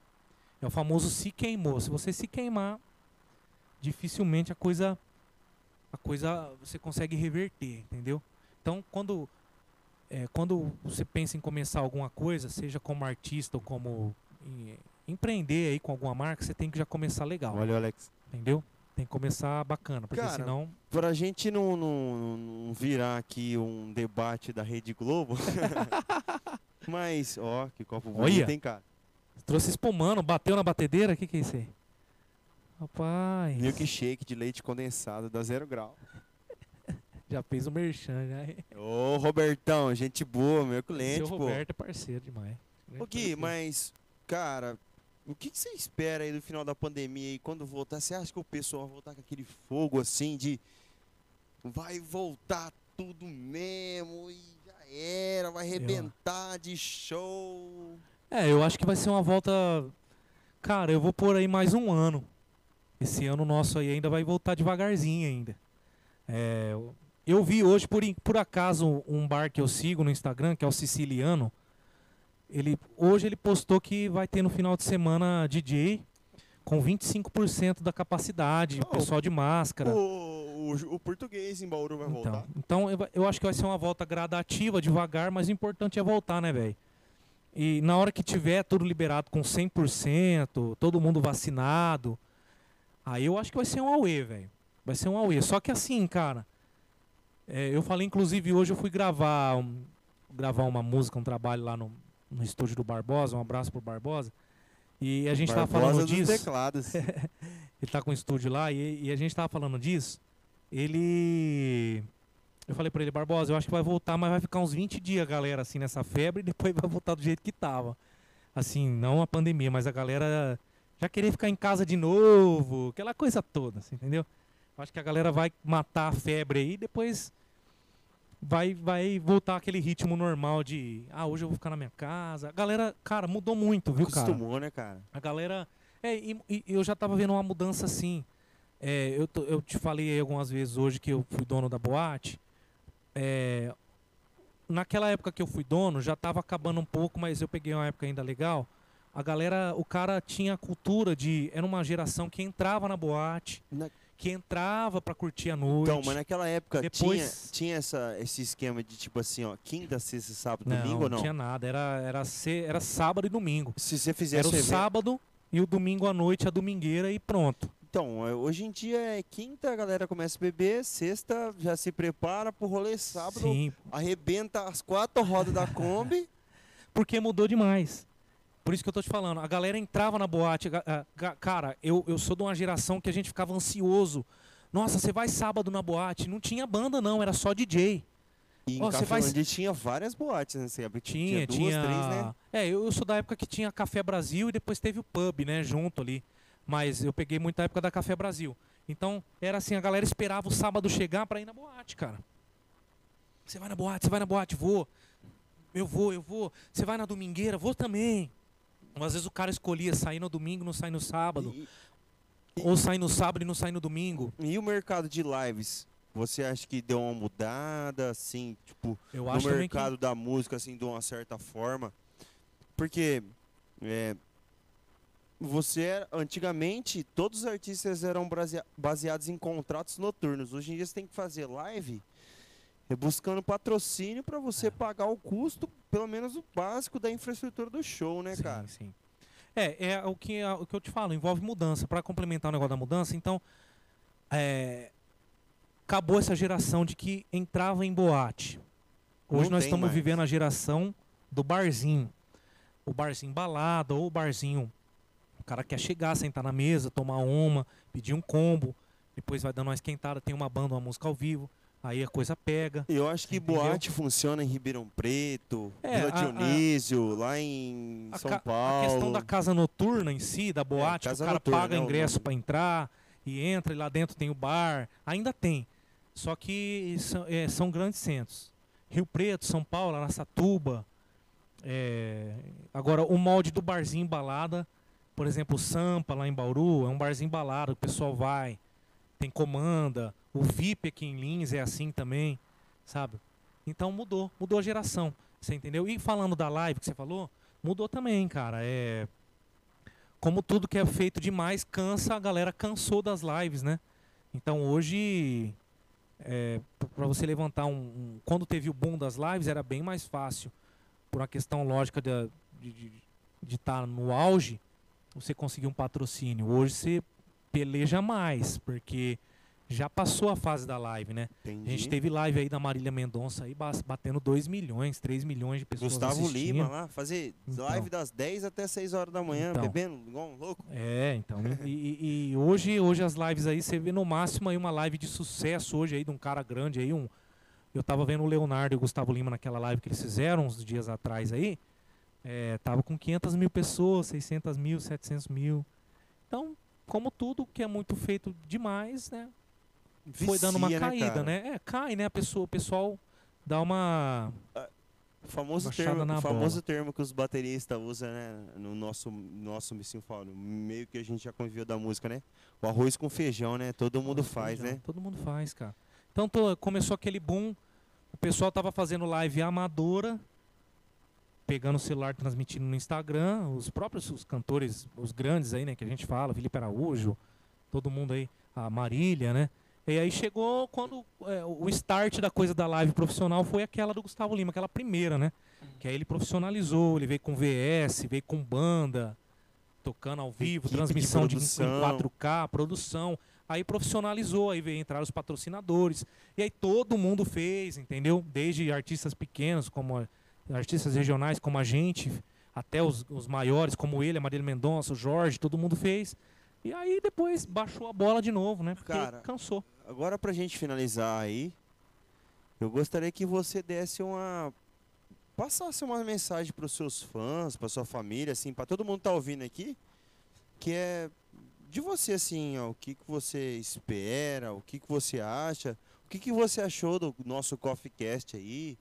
É o famoso se queimou. Se você se queimar, dificilmente a coisa a coisa você consegue reverter, entendeu? Então, quando é, quando você pensa em começar alguma coisa, seja como artista ou como em- empreender aí com alguma marca, você tem que já começar legal, Olha, Alex. entendeu? Tem que começar bacana, porque Cara, senão Pra gente não, não, não virar aqui um debate da Rede Globo. Mas, ó, que copo bonito, Olha. hein, cara? Trouxe espumando, bateu na batedeira, o que que é isso aí? Rapaz, Milkshake de leite condensado da zero grau. já fez o merchan, já. Ô, Robertão, gente boa, meu cliente, Seu pô. Roberto é parceiro demais. Ô, Gui, mas, cara, o que, que você espera aí do final da pandemia aí, quando voltar? Você acha que o pessoal vai voltar com aquele fogo assim de vai voltar tudo mesmo e já era, vai arrebentar de show? É, eu acho que vai ser uma volta. Cara, eu vou pôr aí mais um ano. Esse ano nosso aí ainda vai voltar devagarzinho ainda. É, eu- vi hoje, por, por acaso, um bar que eu sigo no Instagram, que é o Siciliano. Ele, hoje ele postou que vai ter no final de semana DJ com 25% da capacidade, Oh, pessoal de máscara. O, o, o português em Bauru vai Então, voltar. então eu, eu acho que vai ser uma volta gradativa, devagar, mas o importante é voltar, né, velho? E na hora que tiver tudo liberado com 100%, todo mundo vacinado, aí eu acho que vai ser um Aue, velho. Vai ser um Aue. Só que assim, cara, é, eu falei, inclusive, hoje eu fui gravar, um- gravar uma música, um trabalho lá no, no estúdio do Barbosa, um abraço pro Barbosa. E a gente tava Barbosa falando disso. teclados. Ele tá com o estúdio lá e, e a gente tava falando disso. Ele. Eu falei pra ele, Barbosa, eu acho que vai voltar, mas vai ficar uns 20 dias, galera, assim, nessa febre, e depois vai voltar do jeito que tava. Assim, não a pandemia, mas a galera já querer ficar em casa de novo, aquela coisa toda, assim, entendeu? Eu acho que a galera vai matar a febre aí e depois vai, vai voltar aquele ritmo normal de, ah, hoje eu vou ficar na minha casa. A galera, cara, mudou muito, viu, cara? Acostumou, né, cara? A galera. É, e, e eu já tava vendo uma mudança assim. É, eu, eu te falei algumas vezes hoje que eu fui dono da boate. É, naquela época que eu fui dono, já tava acabando um pouco, mas eu peguei uma época ainda legal. A galera, o cara tinha a cultura de. Era uma geração que entrava na boate, Na- que entrava pra curtir a noite. Então, mas naquela época Depois- tinha, tinha essa, esse esquema de tipo assim, ó, quinta, sexta, sábado, não, domingo ou não? tinha nada. Era, era, se- era sábado e domingo. Se você Era fizesse o o evento- sábado e o domingo à noite, a domingueira e pronto. Então, é, hoje em dia é quinta, a galera começa a beber, sexta já se prepara pro rolê, sábado Sim, arrebenta as quatro rodas da Kombi. porque mudou demais. Por isso que eu tô te falando, a galera entrava na boate. ah, Cara, eu, eu sou de uma geração que a gente ficava ansioso. Nossa, você vai sábado na boate? Não tinha banda, não, era só DJ. E em você vai- Cafelândia tinha várias boates nessa época. Tinha, duas, tinha. três, né? É, eu, eu sou da época que tinha Café Brasil e depois teve o pub, né, junto ali. Mas eu peguei muita época da Café Brasil. Então, era assim, a galera esperava o sábado chegar pra ir na boate, cara. Você vai na boate, você vai na boate, vou. Eu vou, eu vou. Você vai na domingueira, vou também. Às vezes o cara escolhia sair no domingo, não sair no sábado. E, Ou sair no sábado e não sair no domingo. e o mercado de lives? Você acha que deu uma mudada, assim, tipo, no também que... mercado da música, assim, de uma certa forma? Porque é, você era, antigamente todos os artistas eram baseados em contratos noturnos. Hoje em dia você tem que fazer live é, buscando patrocínio para você pagar o custo, pelo menos o básico da infraestrutura do show, né, sim, cara? Sim. É, é o que, o que eu te falo, envolve mudança. Para complementar o negócio da mudança, então, é, acabou essa geração de que entrava em boate. Hoje Não nós estamos mais. vivendo a geração do barzinho. O barzinho balada ou o barzinho. O cara quer chegar, sentar na mesa, tomar uma, pedir um combo, depois vai dando uma esquentada, tem uma banda, uma música ao vivo, aí a coisa pega. Eu acho que Entendeu? boate funciona em Ribeirão Preto, É, Vila a- a- Dionísio, lá em A, São Paulo. a questão da casa noturna em si, da boate, que o cara noturna, paga né, ingresso para entrar e entra e lá dentro tem o bar, ainda tem. Só que são, é, são grandes centros. Rio Preto, São Paulo, Araçatuba. é, agora, o molde do barzinho balada, por exemplo, o Sampa lá em Bauru, é um barzinho balada, o pessoal vai, tem comanda. O VIP aqui em Lins é assim também, sabe? Então mudou, mudou a geração, você entendeu? E falando da live que você falou, mudou também, cara. É como tudo que é feito demais cansa, a galera cansou das lives, né? Então hoje é, para você levantar um, um- quando teve o boom das lives era bem mais fácil por uma questão lógica de de estar no auge você conseguir um patrocínio hoje você peleja mais porque já passou a fase da live né Entendi. a gente teve live aí da Marília Mendonça aí batendo 2 milhões 3 milhões de pessoas Gustavo assistindo. Lima lá, fazer Então. live das 10 até 6 horas da manhã, Então. bebendo igual um louco. É, então. e, e- e hoje, hoje as lives aí, você vê no máximo aí uma live de sucesso hoje aí de um cara grande aí, um. Eu tava vendo o Leonardo e o Gustavo Lima naquela live que eles fizeram uns dias atrás aí. É, tava com 500 mil pessoas, 600 mil, 700 mil. Então, como tudo que é muito feito demais, né? Foi dando uma Vicia, caída, cara? né? É, cai, né? A pessoa, o pessoal dá uma. O famoso, Baixada termo, famoso bola. termo que os bateristas usam, né? No nosso, nosso no meio que a gente já conviveu da música, né? O arroz com feijão, né? Todo mundo faz, Feijão. né? Todo mundo faz, cara. Então tô- começou aquele boom, o pessoal tava fazendo live amadora, pegando o celular, transmitindo no Instagram, os próprios os cantores, os grandes aí, né, que a gente fala, Felipe Araújo, todo mundo aí, a Marília, né? E aí chegou quando é, o start da coisa da live profissional foi aquela do Gustavo Lima, aquela primeira, né? Que aí ele profissionalizou, ele veio com VS, veio com banda, tocando ao vivo, Equipe de transmissão de, produção. 4K, produção. Aí profissionalizou, aí veio entrar os patrocinadores. E aí todo mundo fez, entendeu? Desde artistas pequenos, como artistas regionais como a gente, até os, os maiores, como ele, a Marília Mendonça, o Jorge, todo mundo fez. E aí depois baixou a bola de novo, né? Porque Cara, cansou. Agora pra gente finalizar aí, eu gostaria que você desse uma passasse uma mensagem pros seus fãs, pra sua família, assim, pra todo mundo que tá ouvindo aqui, que é de você assim, ó, o que que você espera, o que que você acha, o que que você achou do nosso Coffee Cast aí?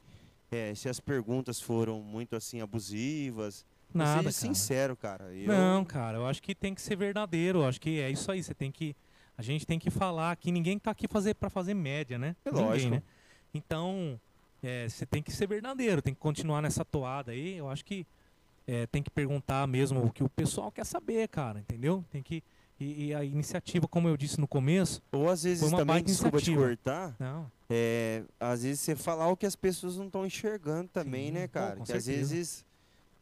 É, se as perguntas foram muito assim abusivas, Nada, Seja cara. sincero, cara. Eu- Não, cara, eu acho que tem que ser verdadeiro. Eu acho que é isso aí. Você tem que. A gente tem que falar que ninguém tá aqui fazer para fazer média, né? É ninguém, lógico. né? Então, é, você tem que ser verdadeiro, tem que continuar nessa toada aí. Eu acho que é, tem que perguntar mesmo o que o pessoal quer saber, cara, entendeu? Tem que. E, e a iniciativa, como eu disse no começo, Ou às vezes também, desculpa te iniciativa. cortar, não. É, às vezes você falar o que as pessoas não estão enxergando também, Sim, né, pô, cara? com que às certeza. vezes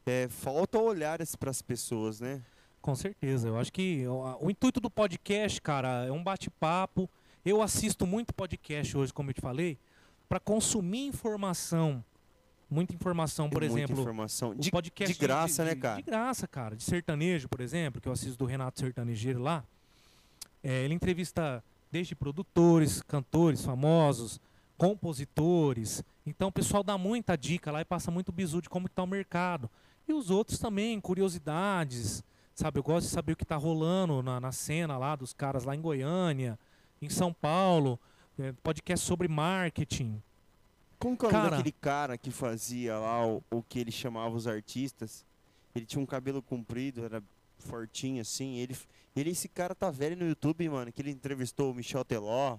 é, falta olhar para as pessoas, né? Com certeza. Eu acho que o, o intuito do podcast, cara, é um bate-papo. Eu assisto muito podcast hoje, como eu te falei, para consumir informação. Muita informação, por Tem muita exemplo, informação de, podcast de graça, né, de- cara? De graça, cara. De sertanejo, por exemplo, que eu assisto do Renato Sertanejeiro lá. É, ele entrevista desde produtores, cantores famosos, compositores. Então o pessoal dá muita dica lá e passa muito bizu de como está o mercado. E os outros também, curiosidades, sabe? Eu gosto de saber o que está rolando na, na cena lá dos caras lá em Goiânia, em São Paulo, é, podcast sobre marketing. Como que é o nome Cara. daquele cara que fazia lá o, o que ele chamava os artistas? Ele tinha um cabelo comprido, era fortinho assim. Ele, ele esse cara tá velho no YouTube, mano, que ele entrevistou o Michel Teló.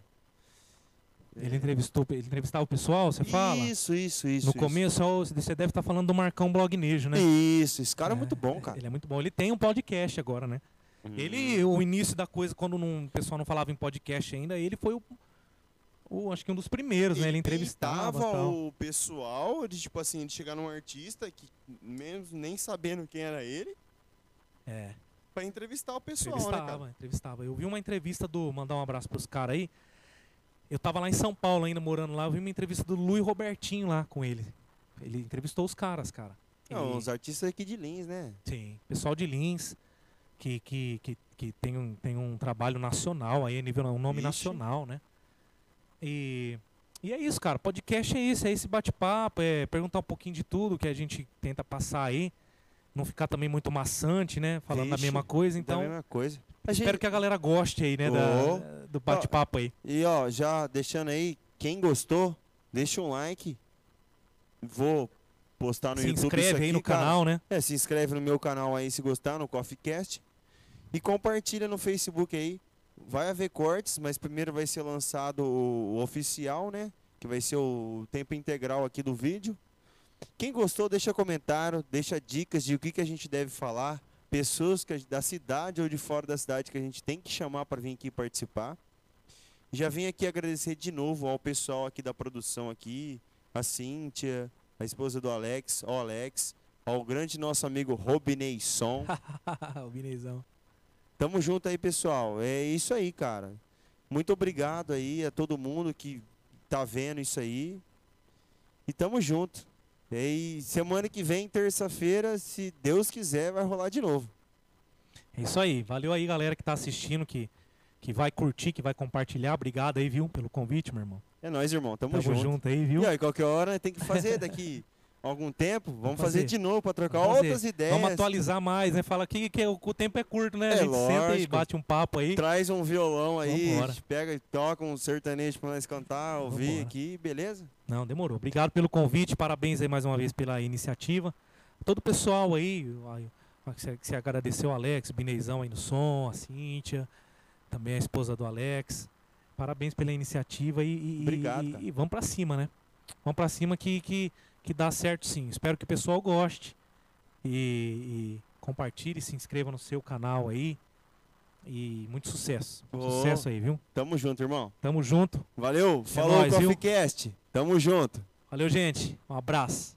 Ele entrevistou, ele entrevistava o pessoal, você fala? Isso, isso, isso. no isso. começo, você deve estar falando do Marcão Blognejo, né? Isso, esse cara é, muito bom, cara. Ele é muito bom. Ele tem um podcast agora, né? Hum. Ele, o início da coisa, quando não- o pessoal não falava em podcast ainda, ele foi o, o- acho que um dos primeiros, né? Ele entrevistava o pessoal de tipo assim, de chegar num artista que mesmo nem sabendo quem era ele, É, pra entrevistar o pessoal, né, entrevistava, cara? entrevistava. Eu vi uma entrevista do, mandar um abraço pros caras aí. Eu tava lá em São Paulo ainda, morando lá, eu vi uma entrevista do Luiz Robertinho lá com ele. Ele entrevistou os caras, cara. Não, Ele- os artistas aqui de Lins, né? Sim, pessoal de Lins, que, que, que, que tem, um, tem um trabalho nacional aí, nível, um nome Vixe. nacional, né? E, e é isso, cara. Podcast é isso, é esse bate-papo, é perguntar um pouquinho de tudo que a gente tenta passar aí. Não ficar também muito maçante, né? Falando da Vixe, mesma coisa. Da Então, mesma coisa. A espero gente- que a galera goste aí, né? Oh. Da, do bate-papo aí. E ó, já deixando aí, quem gostou, deixa um like. Vou postar no Se YouTube isso inscreve aí aqui, no cara. canal, né? É, se inscreve no meu canal aí se gostar, no CoffeeCast. E compartilha no Facebook aí. Vai haver cortes, mas primeiro vai ser lançado o, o oficial, né? Que vai ser o tempo integral aqui do vídeo. Quem gostou, deixa comentário, deixa dicas de o que, que a gente deve falar. Pessoas que da cidade ou de fora da cidade que a gente tem que chamar para vir aqui participar. Já vim aqui agradecer de novo ao pessoal aqui da produção aqui, a Cíntia, a esposa do Alex, ao Alex, ao grande nosso amigo Robineisson. o Vinezão. Tamo junto aí, pessoal. É isso aí, cara. Muito obrigado aí a todo mundo que tá vendo isso aí. E tamo junto. E semana que vem, terça-feira, se Deus quiser, vai rolar de novo. É isso aí. Valeu aí, galera que tá assistindo, que, que vai curtir, que vai compartilhar. Obrigado aí, viu, pelo convite, meu irmão. É nóis, irmão. Tamo, Tamo junto. junto aí, viu? E aí, qualquer hora tem que fazer daqui algum tempo. Vamos fazer. fazer. de novo para trocar Vamos fazer. outras ideias. Vamos atualizar mais, né? Fala que, que o, o tempo é curto, né? É, a gente senta e lógico. bate um papo aí. Traz um violão aí, a gente pega e toca um sertanejo pra nós cantar, ouvir Vambora. aqui, beleza? Não, demorou. Obrigado pelo convite, parabéns aí mais uma vez pela iniciativa. Todo o pessoal aí, que você agradeceu o Alex, o Bineizão aí no som, a Cíntia, também a esposa do Alex. Parabéns pela iniciativa e, e- Obrigado, e, e vamos pra cima, né? Vamos pra cima que, que, que dá certo sim. Espero que o pessoal goste e, e compartilhe, se inscreva no seu canal aí. E muito sucesso. Ô. Sucesso aí, viu? Tamo junto, irmão. Tamo junto. Valeu, falou, nóis, viu? CoffeeCast. Tamo junto. Valeu, gente. Um abraço.